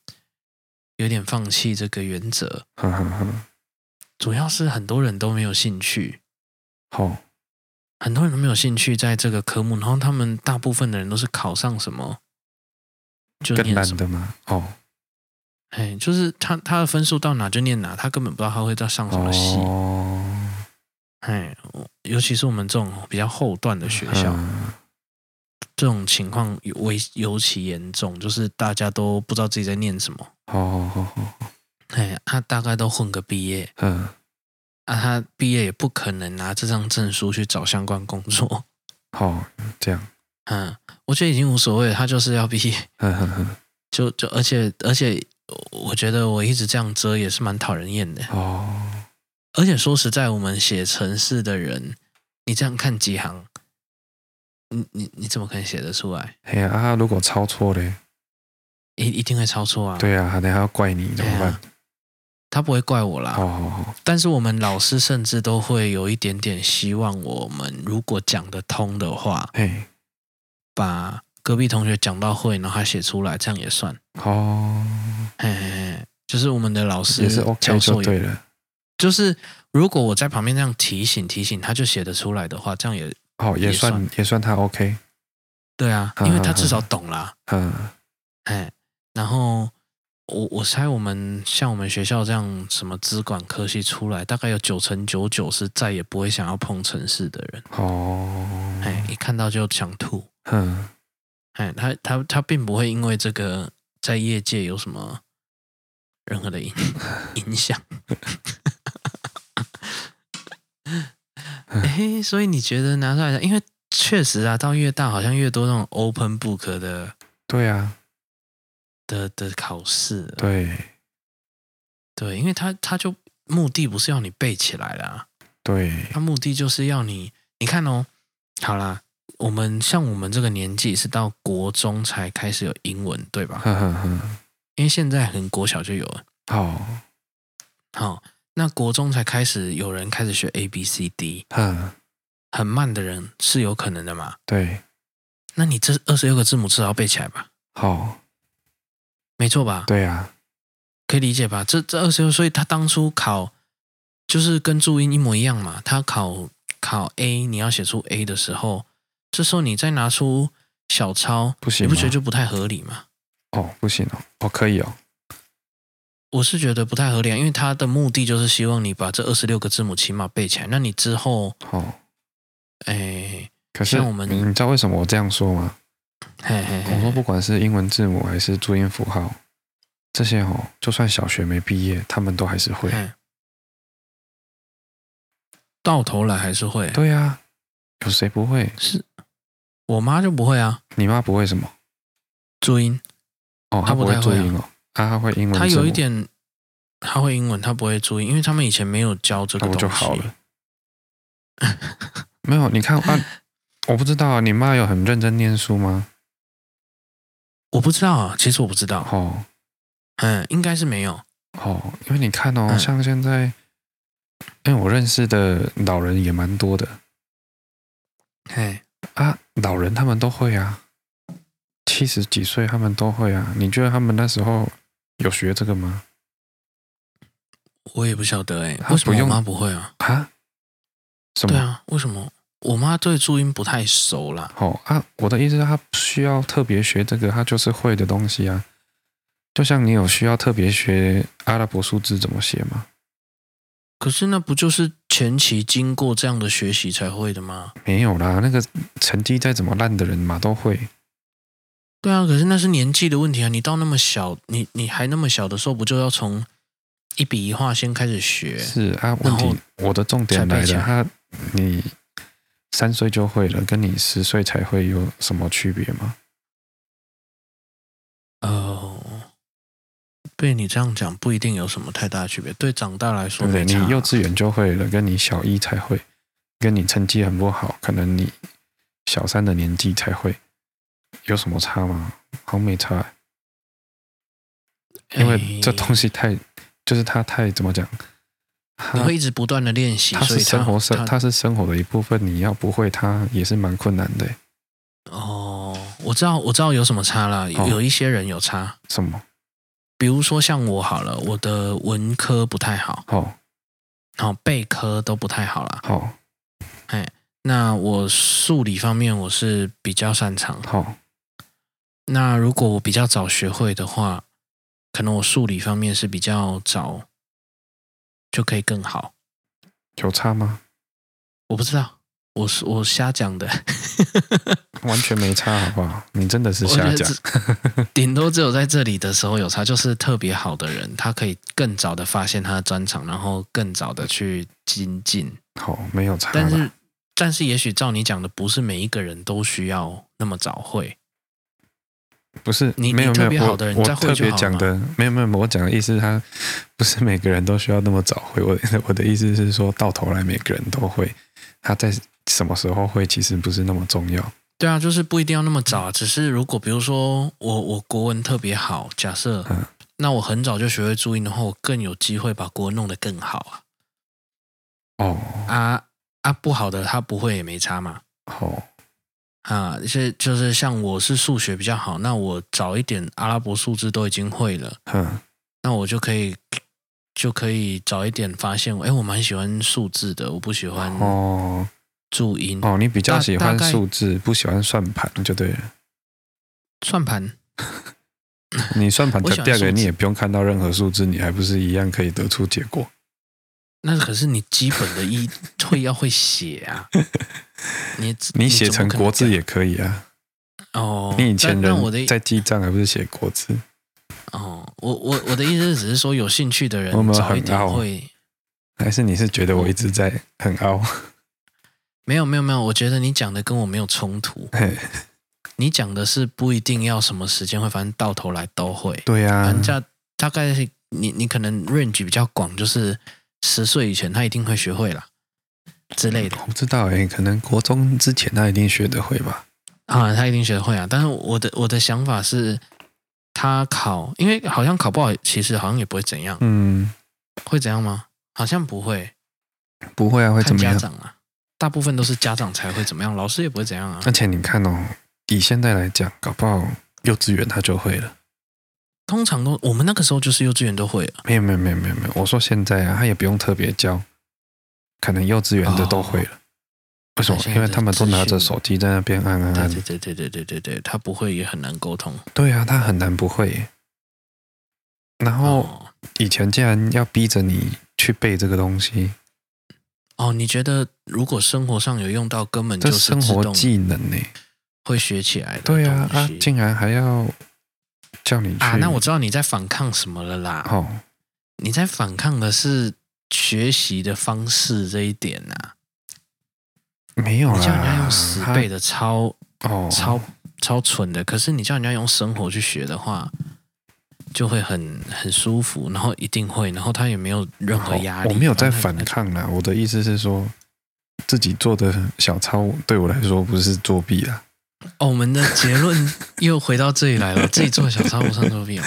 有点放弃这个原则？嗯嗯嗯，主要是很多人都没有兴趣。好，很多人都没有兴趣在这个科目，然后他们大部分的人都是考上什么就念什么的吗？哦，哎，就是他他的分数到哪就念哪，他根本不知道他会在上什么系。哦。哎，尤其是我们这种比较后段的学校，嗯、这种情况尤尤其严重，就是大家都不知道自己在念什么。哦哦哦，哎，他大概都混个毕业，嗯，啊，他毕业也不可能拿这张证书去找相关工作。哦，这样，*laughs* 嗯，我觉得已经无所谓了，他就是要毕业。*laughs* 嗯就就而且而且，我觉得我一直这样遮也是蛮讨人厌的。哦。而且说实在，我们写城市的人，你这样看几行，你你你怎么可能写得出来？哎呀啊！如果抄错嘞，一一定会抄错啊！对啊，等下要怪你怎么办？啊？他不会怪我啦。好好好。但是我们老师甚至都会有一点点希望，我们如果讲得通的话，嘿，把隔壁同学讲到会，然后他写出来，这样也算哦。嘿嘿嘿，就是我们的老师也是 OK 就对了。就是如果我在旁边这样提醒提醒，他就写得出来的话，这样也哦，也算也算，也算他 OK。对啊，因为他至少懂啦。嗯，哎，然后我我猜我们像我们学校这样什么资管科系出来，大概有九成九九是再也不会想要碰城市的人。哦，哎，一看到就想吐。嗯，哎，他他他并不会因为这个在业界有什么任何的影 *laughs* 影响。*laughs* 哎，所以你觉得拿出来的？因为确实啊，到越大好像越多那种 open book 的，对啊，的的考试，对，对，因为他他就目的不是要你背起来啦，对，他目的就是要你，你看哦，好啦，我们像我们这个年纪是到国中才开始有英文，对吧？*laughs* 呵呵呵，因为现在很国小就有了，好，好。那国中才开始有人开始学 A B C D，嗯，很慢的人是有可能的嘛？对，那你这二十六个字母至少要背起来吧？好，没错吧？对啊，可以理解吧？这这二十六，所以他当初考就是跟注音一模一样嘛。他考考 A，你要写出 A 的时候，这时候你再拿出小抄，不行，你不觉得就不太合理吗？哦，不行哦，哦，可以哦。我是觉得不太合理，啊因为他的目的就是希望你把这二十六个字母起码背起来。那你之后，哦，哎，可是我们，你知道为什么我这样说吗？嘿嘿嘿，我说不管是英文字母还是注音符号，这些哦，就算小学没毕业，他们都还是会。到头来还是会。对呀、啊，有谁不会？是我妈就不会啊。你妈不会什么？注音。哦，她不会注音哦。啊，他会英文。她有一点，她会英文，她不会注音，因为他们以前没有教这个东西。就好了。没有，你看啊，*laughs* 我不知道啊，你妈有很认真念书吗？我不知道啊，其实我不知道。哦，嗯，应该是没有。哦，因为你看哦，像现在，因为我认识的老人也蛮多的。嘿，啊，老人他们都会啊，七十几岁他们都会啊。你觉得他们那时候？有学这个吗？我也不晓得哎、欸，为什么我妈不会啊？啊？什么？对啊，为什么我妈对注音不太熟啦？哦啊，我的意思是，她不需要特别学这个，她就是会的东西啊。就像你有需要特别学阿拉伯数字怎么写吗？可是那不就是前期经过这样的学习才会的吗？没有啦，那个成绩再怎么烂的人嘛都会。对啊，可是那是年纪的问题啊！你到那么小，你你还那么小的时候，不就要从一笔一画先开始学？是啊，问题我的重点来了，他你三岁就会了，跟你十岁才会有什么区别吗？哦，被你这样讲不一定有什么太大区别。对长大来说，对，对，你幼稚园就会了，跟你小一才会，跟你成绩很不好，可能你小三的年纪才会。有什么差吗？好像没差，因为这东西太，就是它太怎么讲？*laughs* 你会一直不断的练习，它是生活生，它是生活的一部分。你要不会它也是蛮困难的。哦，我知道，我知道有什么差了。有一些人有差，什么？比如说像我好了，我的文科不太好，哦，好背科都不太好了，好，哎，那我数理方面我是比较擅长，好。那如果我比较早学会的话，可能我数理方面是比较早就可以更好。有差吗？我不知道，我是我瞎讲的，*laughs* 完全没差，好不好？你真的是瞎讲，*laughs* 顶多只有在这里的时候有差，就是特别好的人，他可以更早的发现他的专长，然后更早的去精进。好，没有差。但是，但是也许照你讲的，不是每一个人都需要那么早会。不是你没有没有，我我特别讲的没有没有，我讲的意思，他不是每个人都需要那么早会。*laughs* 我我的意思是说到头来每个人都会，他在什么时候会其实不是那么重要。对啊，就是不一定要那么早啊。只是如果比如说我我国文特别好，假设，嗯，那我很早就学会注音的话，我更有机会把国文弄得更好啊。哦啊啊，不好的他不会也没差嘛。哦。啊，一些就是像我是数学比较好，那我早一点阿拉伯数字都已经会了，嗯，那我就可以就可以早一点发现，哎，我蛮喜欢数字的，我不喜欢哦注音哦，你比较喜欢数字，不喜欢算盘就对了。算盘，你算盘掉给你也不用看到任何数字，你还不是一样可以得出结果？那可是你基本的一会要会写啊，*laughs* 你你写成国字也可以啊。哦，你以前人在记账还不是写国字？哦，我我我的意思是，只是说有兴趣的人早一点会。还是你是觉得我一直在很凹？没有没有没有，我觉得你讲的跟我没有冲突。*laughs* 你讲的是不一定要什么时间会，反正到头来都会。对呀，反正大概你你可能 range 比较广，就是。十岁以前，他一定会学会了之类的。我不知道哎、欸，可能国中之前他一定学得会吧。啊，他一定学得会啊。但是我的我的想法是，他考，因为好像考不好，其实好像也不会怎样。嗯，会怎样吗？好像不会，不会啊，会怎么样？家长啊，大部分都是家长才会怎么样，老师也不会怎样啊。而且你看哦，以现在来讲，搞不好幼稚园他就会了。通常都我们那个时候就是幼稚园都会了。没有没有没有没有没有，我说现在啊，他也不用特别教，可能幼稚园的都会了。哦、为什么？因为他们都拿着手机在那边按按按。对对对对对对对，他不会也很难沟通。对啊，他很难不会。然后以前竟然要逼着你去背这个东西。哦，你觉得如果生活上有用到，根本就是生活技能呢？会学起来的。对啊，啊，竟然还要。叫你啊，那我知道你在反抗什么了啦。哦，你在反抗的是学习的方式这一点呐、啊。没有啦，你叫人家用十倍的超哦，超超蠢的。可是你叫人家用生活去学的话，就会很很舒服，然后一定会，然后他也没有任何压力。我没有在反抗啦，我的意思是说，自己做的小抄对我来说不是作弊啦。哦，我们的结论又回到这里来了。*laughs* 自己做小抄不算作弊哦。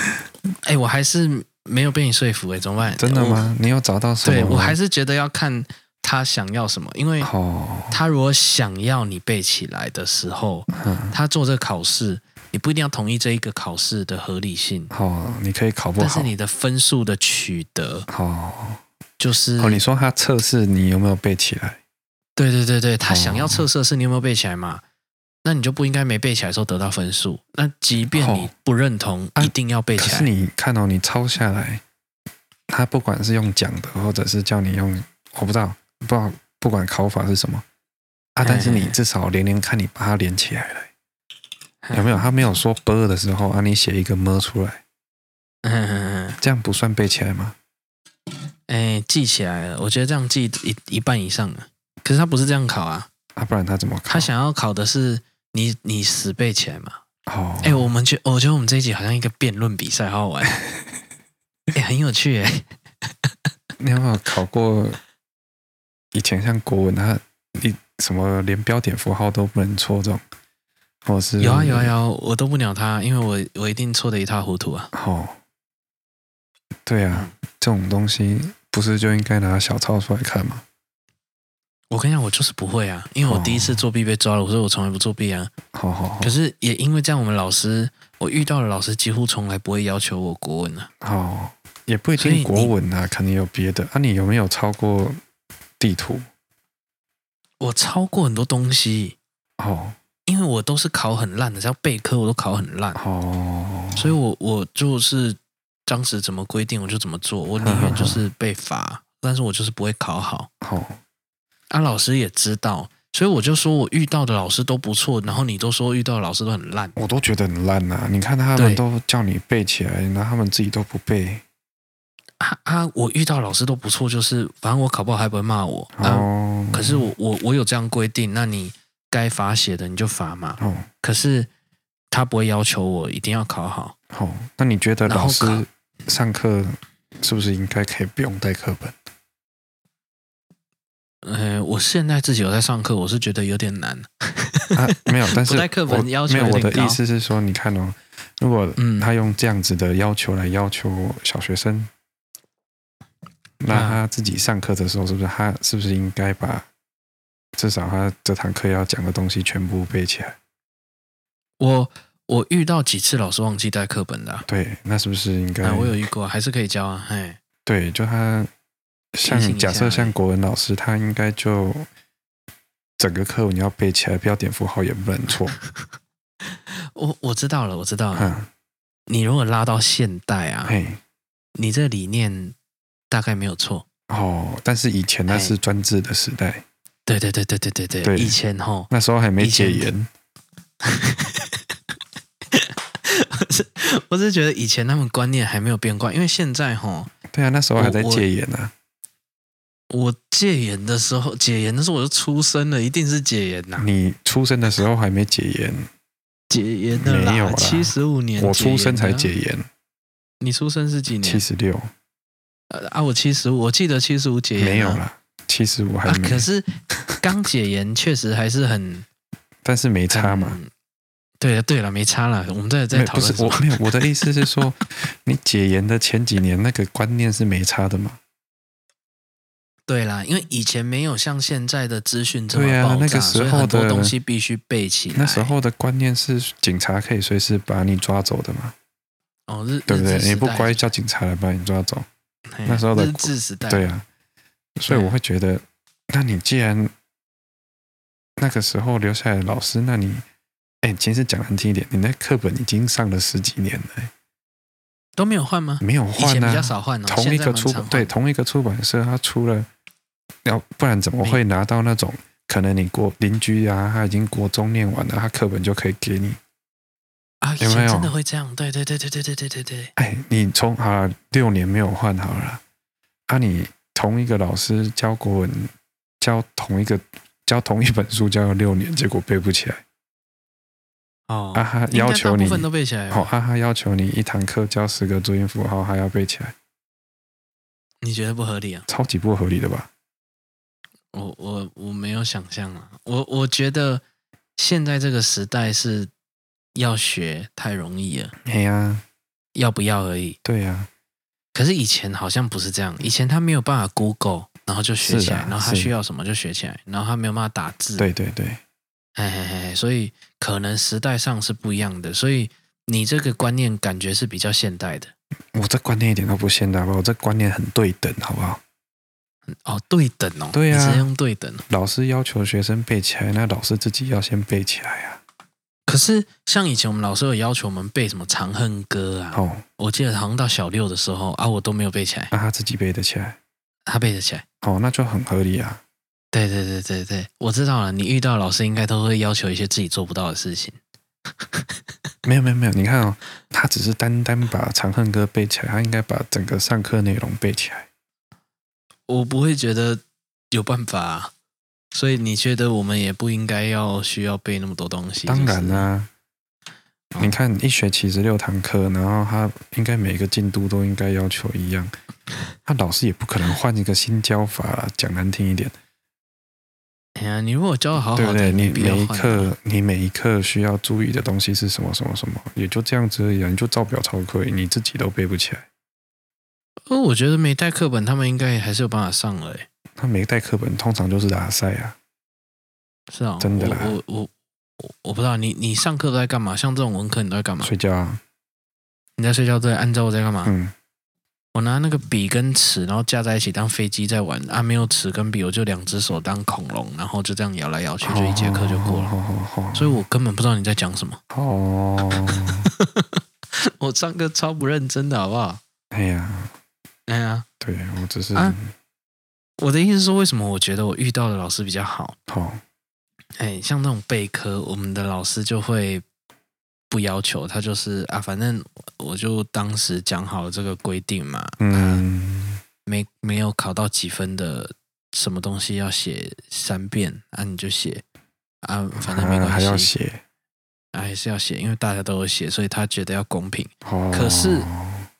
哎，我还是没有被你说服哎，怎么办？真的吗？你有找到什么？对，我还是觉得要看他想要什么，因为他如果想要你背起来的时候，他做这个考试，你不一定要同意这一个考试的合理性。哦，你可以考不好，但是你的分数的取得，哦，就是哦，你说他测试你有没有背起来？对对对对，他想要测试的是你有没有背起来嘛？那你就不应该没背起来的时候得到分数。那即便你不认同，哦、一定要背起来。可是你看到、哦、你抄下来，他不管是用讲的，或者是叫你用，我不知道，不知道，不管考法是什么啊，但是你至少连连看，你把它连起来了，有没有？他没有说 b 的时候啊，你写一个么出来，这样不算背起来吗？哎，记起来了。我觉得这样记一一半以上了。可是他不是这样考啊，啊，不然他怎么考？他想要考的是。你你死背起来嘛？哦，哎，我们觉我觉得我们这一集好像一个辩论比赛，好好玩，哎，很有趣哎。*laughs* 你有没有考过？以前像国文，他你什么连标点符号都不能错这种，或是有啊有啊有，我都不鸟他，因为我我一定错的一塌糊涂啊。哦，对啊，这种东西不是就应该拿小抄出来看吗？我跟你讲，我就是不会啊，因为我第一次作弊被抓了，我说我从来不作弊啊。好好好。可是也因为这样，我们老师，我遇到的老师几乎从来不会要求我国文啊。哦，也不一定国文啊，可能有别的。啊，你有没有抄过地图？我抄过很多东西。哦，因为我都是考很烂的，只要备科我都考很烂。哦，所以我我就是当时怎么规定我就怎么做，我宁愿就是被罚，但是我就是不会考好。好、哦。啊，老师也知道，所以我就说我遇到的老师都不错，然后你都说遇到的老师都很烂，我都觉得很烂呐、啊。你看他们都叫你背起来，然后他们自己都不背。啊啊，我遇到老师都不错，就是反正我考不好还不会骂我。哦、啊，可是我我我有这样规定，那你该罚写的你就罚嘛。哦，可是他不会要求我一定要考好。哦，那你觉得老师上课是不是应该可以不用带课本？呃，我现在自己有在上课，我是觉得有点难。啊，没有，*laughs* 但是带课本要求没有。我的意思是说，你看哦，如果他用这样子的要求来要求小学生，嗯、那他自己上课的时候，是不是他是不是应该把至少他这堂课要讲的东西全部背起来？我我遇到几次老师忘记带课本的、啊，对，那是不是应该？啊、我有遇过，还是可以教啊。嘿，对，就他。像假设像国文老师，他应该就整个课文你要背起来，标点符号也不能错。*laughs* 我我知道了，我知道了。嗯、你如果拉到现代啊，你这理念大概没有错。哦，但是以前那是专制的时代。对对对对对对对，对以前吼，那时候还没解严。*laughs* 我是我是觉得以前他们观念还没有变过，因为现在吼，对啊，那时候还在戒严呢。我戒严的时候，解严的时候我就出生了，一定是解严呐。你出生的时候还没解严，解严的没有七十五年，我出生才解严。你出生是几年？七十六。啊，我七十五，我记得七十五解严没有了，七十五还没。可是刚解严确实还是很，*laughs* 但是没差嘛。对了对了，没差了。我们在在讨论。不是我没有，我的意思是说，你解严的前几年那个观念是没差的嘛。对啦，因为以前没有像现在的资讯这么爆炸，对啊，那个时候的东西必须背起来。那时候的观念是警察可以随时把你抓走的嘛？哦，日对不对？你不乖，叫警察来把你抓走。那时候的日治时代，对啊，所以我会觉得，那你既然那个时候留下来的老师，那你，哎，其实讲难听一点，你那课本已经上了十几年了，都没有换吗？没有换啊，比较少换哦。同一个出对同一个出版社，他出了，要不然怎么会拿到那种？可能你国邻居啊，他已经国中念完了，他课本就可以给你啊？有没有真的会这样？对对对对对对对对对。哎，你从啊六年没有换好了，啊，你同一个老师教国文，教同一个教同一本书教了六年，结果背不起来。哦，啊哈，要求你部分都背起来。好，啊哈，要求你一堂课教十个注音符号，还要背起来。你觉得不合理啊？超级不合理的吧？我我我没有想象啊，我我觉得现在这个时代是要学太容易了。哎呀，要不要而已。对呀，可是以前好像不是这样，以前他没有办法 Google，然后就学起来，然后他需要什么就学起来，然后他没有办法打字。对对对，嘿嘿嘿，所以可能时代上是不一样的，所以你这个观念感觉是比较现代的。我这观念一点都不现代吧？我这观念很对等，好不好？哦，对等哦，对呀、啊，用对等。老师要求学生背起来，那老师自己要先背起来呀、啊。可是像以前我们老师有要求我们背什么《长恨歌》啊，哦，我记得好像到小六的时候啊，我都没有背起来。那、啊、他自己背得起来，他背得起来，哦，那就很合理啊。对对对对对，我知道了。你遇到老师应该都会要求一些自己做不到的事情。*laughs* 没有没有没有，你看哦，他只是单单把《长恨歌》背起来，他应该把整个上课内容背起来。我不会觉得有办法、啊，所以你觉得我们也不应该要需要背那么多东西？当然啦、你看一学期十六堂课，然后他应该每个进度都应该要求一样，*laughs* 他老师也不可能换一个新教法啦，讲难听一点。哎呀，你如果教的好好的，对不对？你每一课，你每一课需要注意的东西是什么什么什么，也就这样子而已，你就照表抄课，你自己都背不起来。哦，我觉得没带课本，他们应该还是有办法上了。哎，他没带课本，通常就是打赛啊。是啊、哦，真的啦。我我我我不知道你你上课都在干嘛？像这种文科，你都在干嘛？睡觉啊。你在睡觉对？按照我在干嘛？嗯。我拿那个笔跟尺，然后架在一起当飞机在玩啊。没有尺跟笔，我就两只手当恐龙，然后就这样摇来摇去，就一节课就过了。所以我根本不知道你在讲什么。哦。*laughs* 我唱歌超不认真的，好不好？哎呀。哎呀，对我只是、啊，我的意思是说，为什么我觉得我遇到的老师比较好？好，哎，像那种备课，我们的老师就会不要求，他就是啊，反正我就当时讲好了这个规定嘛，嗯，没没有考到几分的什么东西要写三遍啊，你就写啊，反正没关系，还要写，啊，还是要写，因为大家都有写，所以他觉得要公平。哦，可是。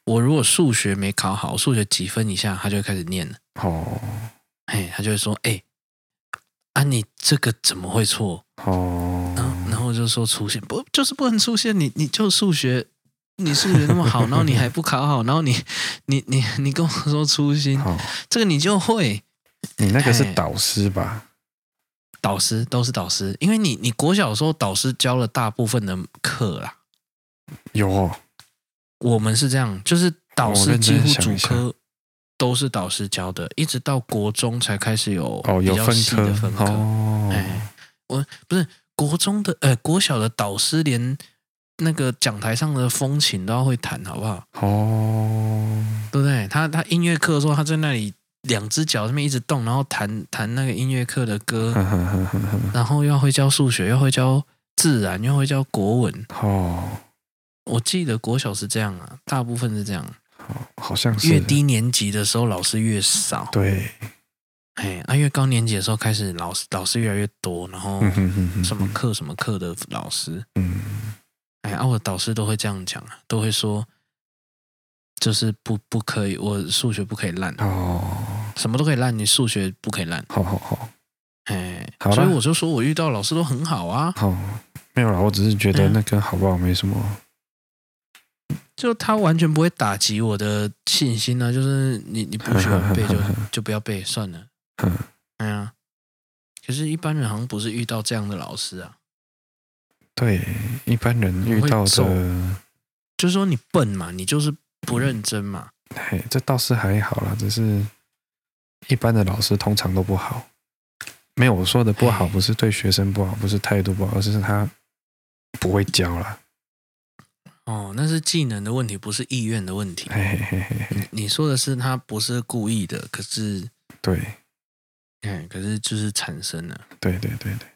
我如果数学没考好，数学几分以下，他就会开始念了。哦，哎，他就会说：“哎，啊，你这个怎么会错？”哦，然后，然后就说出现不就是不能出现？你你就数学，你数学那么好，然后你还不考好，然后你你你你跟我说粗心，哦，这个你就会？你那个是导师吧？导师都是导师，因为你你国小的时候导师教了大部分的课啦。有哦。我们是这样，就是导师几乎主科都是导师教的，一直到国中才开始有比较细的分科。哎，我不是国中的，呃，国小的导师连那个讲台上的风琴都要会弹，好不好？哦，对不对？他他音乐课的时候，他在那里两只脚上面一直动，然后弹弹那个音乐课的歌，*laughs* 然后又会教数学，又会教自然，又会教国文。哦。我记得国小是这样啊，大部分是这样，好，好像是。越低年级的时候老师越少，对，哎，啊，越高年级的时候开始老师老师越来越多，然后什么课什么课的老师，嗯，哎，啊，我导师都会这样讲啊，都会说，就是不不可以，我数学不可以烂。哦，什么都可以烂，你数学不可以烂，好好好，哎，所以我就说我遇到老师都很好啊，好，没有啦，我只是觉得那跟好不好没什么。就他完全不会打击我的信心呢、啊，就是你你不喜欢背就就不要背算了。嗯，哎呀，可是，一般人好像不是遇到这样的老师啊。对，一般人遇到的，就是说你笨嘛，你就是不认真嘛。嘿，这倒是还好啦，只是一般的老师通常都不好。没有我说的不好，不是对学生不好，不是态度不好，而是他不会教啦。哦，那是技能的问题，不是意愿的问题。嘿嘿嘿嘿，你说的是他不是故意的，可是对，哎，可是就是产生了。对对对对，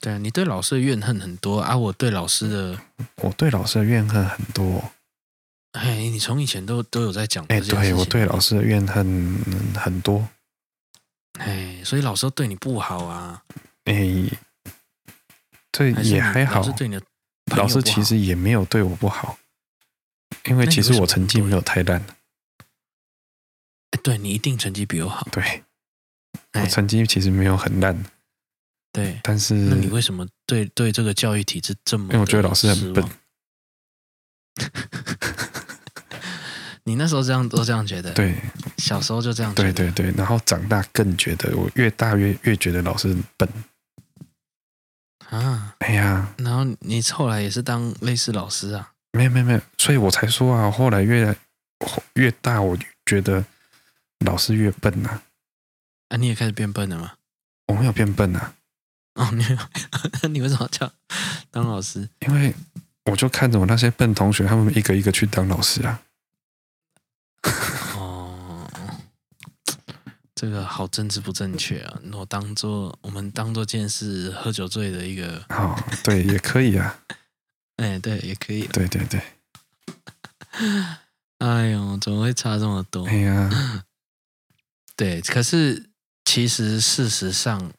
对啊，你对老师的怨恨很多啊，我对老师的，我对老师的怨恨很多。哎，你从以前都都有在讲。哎，对我对老师的怨恨很多。哎，所以老师对你不好啊？哎，这也还好。老师对你的。老师其实也没有对我不好，因为其实我成绩没有太烂。对，你一定成绩比我好。对，我成绩其实没有很烂。对，但是那你为什么对对这个教育体制这么？因为我觉得老师很笨。*laughs* 你那时候这样都这样觉得？对，小时候就这样。对对对，然后长大更觉得，我越大越越觉得老师很笨。啊，哎呀，然后你后来也是当类似老师啊？没有没有没有，所以我才说啊，后来越来越大，我觉得老师越笨呐。啊，你也开始变笨了吗？我没有变笨啊。哦，你 *laughs* 你为什么叫当老师？因为我就看着我那些笨同学，他们一个一个去当老师啊。这个好政治不正确啊！我当做我们当做件事喝酒醉的一个，好，对，也可以啊。*laughs* 哎，对，也可以。对对对。*laughs* 哎呦，怎么会差这么多？哎呀，*coughs* 对，可是其实事实上，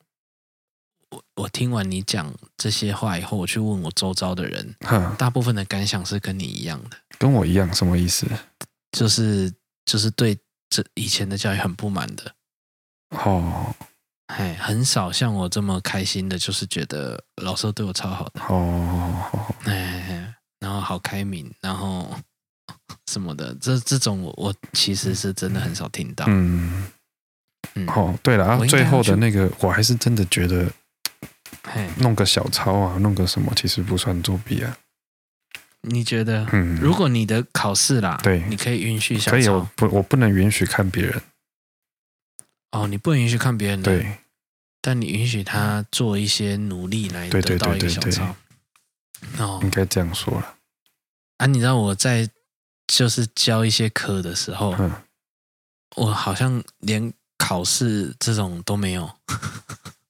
我我听完你讲这些话以后，我去问我周遭的人，大部分的感想是跟你一样的。跟我一样，什么意思？就是就是对这以前的教育很不满的。哦，哎，很少像我这么开心的，就是觉得老师对我超好的哦，哎，然后好开明，然后 *laughs* 什么的，这这种我我其实是真的很少听到。嗯，嗯哦，对了，啊最后的那个，我还是真的觉得，弄个小抄啊，弄个什么，其实不算作弊啊。你觉得？嗯，如果你的考试啦，对，你可以允许小抄，可以，我不，我不能允许看别人。哦，你不允许看别人的，对，但你允许他做一些努力来得到一个小抄。哦，应该这样说了。啊，你知道我在就是教一些科的时候，嗯，我好像连考试这种都没有。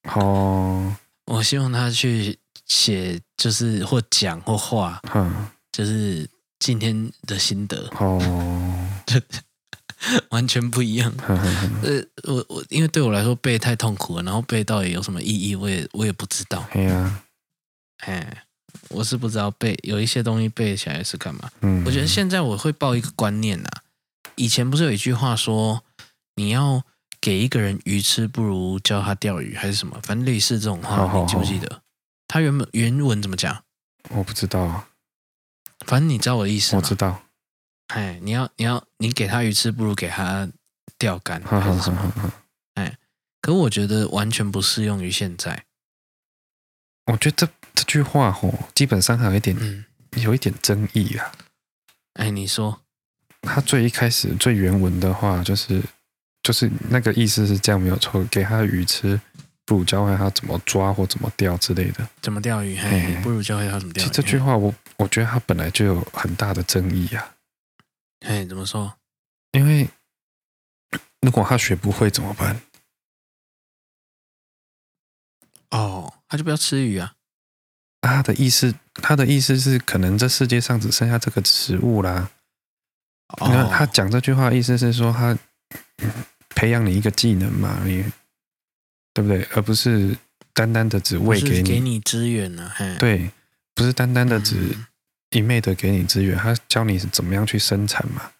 *laughs* 哦，我希望他去写，就是或讲或画，嗯，就是今天的心得。哦。*laughs* *laughs* 完全不一样。*laughs* 呃，我我因为对我来说背太痛苦了，然后背到底有什么意义，我也我也不知道。对啊，哎，我是不知道背有一些东西背起来是干嘛。嗯，我觉得现在我会抱一个观念呐，以前不是有一句话说，你要给一个人鱼吃，不如教他钓鱼，还是什么？反正类似这种话，好好好，你记不记得？他原本原文怎么讲？我不知道。反正你知道我的意思？我知道。哎，你要你要你给他鱼吃，不如给他钓竿还是什么？哎，可我觉得完全不适用于现在。我觉得这这句话吼，基本上还有一点，嗯，有一点争议啊。哎，你说，他最一开始最原文的话，就是就是那个意思是这样，没有错。给他鱼吃，不如教会他怎么抓或怎么钓之类的。怎么钓鱼？嘿，不如教会他怎么钓鱼。其实这句话我，我我觉得他本来就有很大的争议呀。哎，怎么说？因为如果他学不会怎么办？哦，他就不要吃鱼啊。他的意思，他的意思是，可能这世界上只剩下这个食物啦。哦，那他讲这句话的意思是说，他培养你一个技能嘛，你对不对？而不是单单的只喂给你，给你资源呢？对，不是单单的只。嗯一昧的给你资源，他教你是怎么样去生产嘛？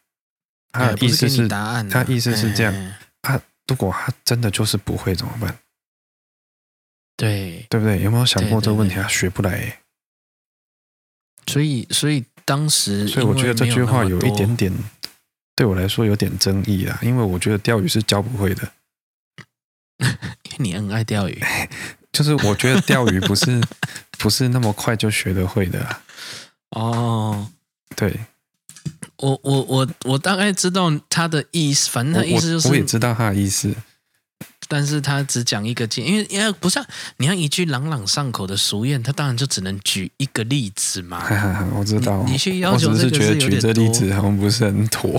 他的意思是，答案他意思是这样。他如果他真的就是不会怎么办？对，对不对？有没有想过这个问题？他学不来。所以，所以当时，所以我觉得这句话有一点点对我来说有点争议啊，因为我觉得钓鱼是教不会的。*laughs* 你很爱钓鱼，*laughs* 就是我觉得钓鱼不是 *laughs* 不是那么快就学得会的啊。哦，对，我我我我大概知道他的意思，反正他意思就是我，我也知道他的意思，但是他只讲一个例，因为因为不是、啊、你要一句朗朗上口的俗谚，他当然就只能举一个例子嘛。哈哈我知道，你，你去要求这个是觉得举这例子好像不是很妥，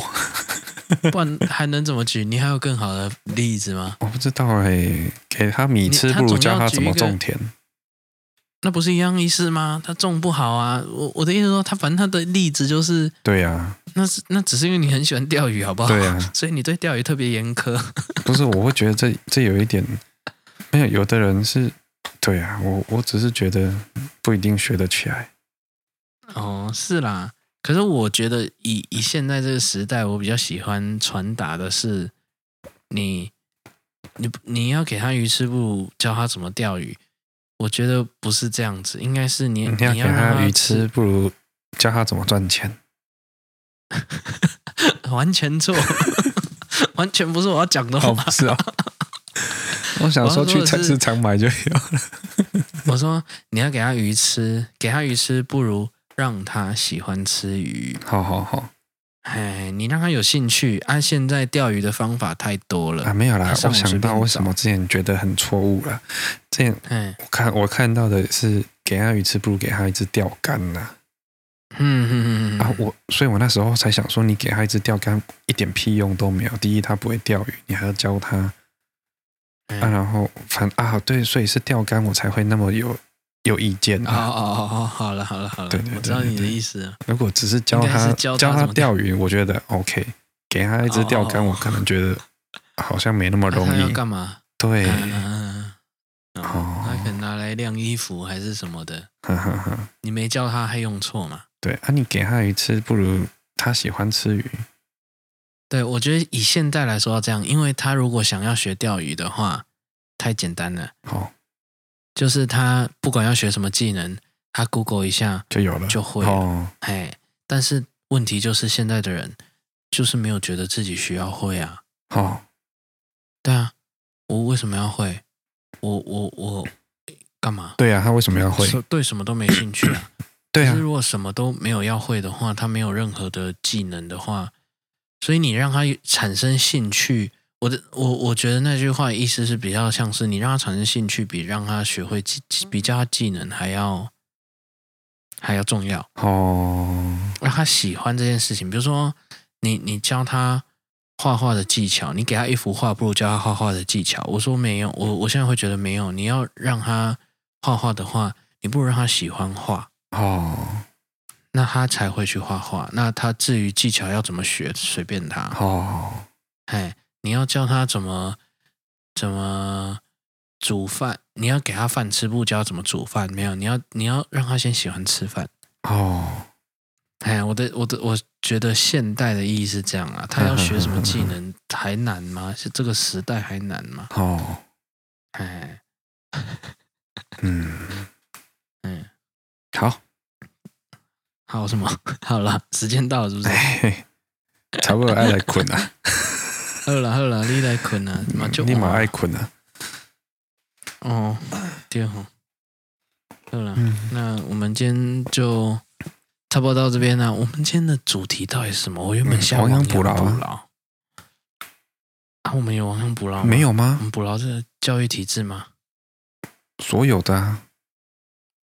*laughs* 不然还能怎么举？你还有更好的例子吗？我不知道哎、欸，给他米吃不如教他怎么种田。那不是一样意思吗？他种不好啊！我我的意思说，他反正他的例子就是对呀、啊，那是那只是因为你很喜欢钓鱼，好不好？对呀、啊，*laughs* 所以你对钓鱼特别严苛。*laughs* 不是，我会觉得这这有一点没有，有的人是对呀、啊，我我只是觉得不一定学得起来。哦，是啦，可是我觉得以以现在这个时代，我比较喜欢传达的是你你你要给他鱼吃，不教他怎么钓鱼。我觉得不是这样子，应该是你你要给他鱼吃，不如教他怎么赚钱。*laughs* 完全错，*laughs* 完全不是我要讲的话。不是啊，*laughs* 我想说去菜市场买就有了。我说你要给他鱼吃，给他鱼吃，不如让他喜欢吃鱼。好好好。哎，你让他有兴趣。按、啊、现在钓鱼的方法太多了啊，没有啦。我想到为什么之前觉得很错误了。这样，我看我看到的是给他鱼吃，不如给他一只钓竿呐。嗯嗯嗯啊，我所以，我那时候才想说，你给他一只钓竿，一点屁用都没有。第一，他不会钓鱼，你还要教他。啊，然后反啊，对，所以是钓竿，我才会那么有。有意见哦哦哦哦，好了好了好了，对对，对，对，我知道你的意思。如果只是教他教他钓鱼，我觉得 OK。给他一支钓竿，我可能觉得 *laughs* 好像没那么容易。要干嘛？对，嗯，哦，他可能拿来晾衣服还是什么的。你没教他，还用错嘛？对啊，你给他鱼吃，不如他喜欢吃鱼。对，我觉得以现在来说要这样，因为他如果想要学钓鱼的话，太简单了。好。就是他不管要学什么技能，他 Google 一下就有了，就会了。哎、哦，但是问题就是现在的人就是没有觉得自己需要会啊。哦，对啊，我为什么要会？我我我干嘛？对啊，他为什么要会？对什么都没兴趣啊。*coughs* 对啊，如果什么都没有要会的话，他没有任何的技能的话，所以你让他产生兴趣。我的我我觉得那句话意思是比较像是你让他产生兴趣，比让他学会技比较技能还要还要重要哦。让他喜欢这件事情，比如说你你教他画画的技巧，你给他一幅画，不如教他画画的技巧。我说没有，我我现在会觉得没有。你要让他画画的话，你不如让他喜欢画哦，那他才会去画画。那他至于技巧要怎么学，随便他哦，哎。你要教他怎么怎么煮饭，你要给他饭吃，不教怎么煮饭。没有，你要你要让他先喜欢吃饭。哦，哎，我的我的，我觉得现代的意义是这样啊。他要学什么技能还难吗？是这个时代还难吗？哦，哎，嗯嗯，好，好什么？*laughs* 好了，时间到了，是不是？*laughs* 差不多爱来困了。好啦好啦，你来困啊，嘛就你嘛爱困啊。哦，对吼。好了，嗯，那我们今天就差不多到这边了。我们今天的主题到底是什么？我原本想亡羊补牢啊。啊，我们有亡羊补牢？没有吗？我们补牢是教育体制吗？所有的啊。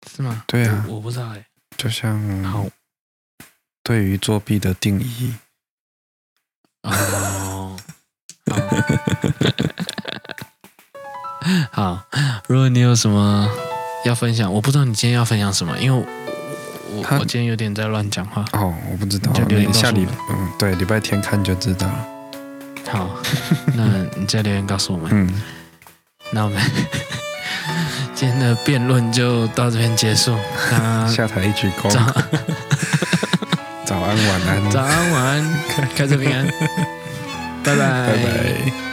是吗？对啊。我，我不知道哎。就像好，对于作弊的定义。哦。*laughs* 好，如果你有什么要分享，我不知道你今天要分享什么，因为我我，我今天有点在乱讲话。哦，我不知道，就留言下礼嗯，对，礼拜天看就知道了。好，*laughs* 那你再留言告诉我们。嗯，那我们 *laughs* 今天的辩论就到这边结束。那下台一鞠躬。早安，晚安。早安，晚安，开车平安。拜拜。拜拜。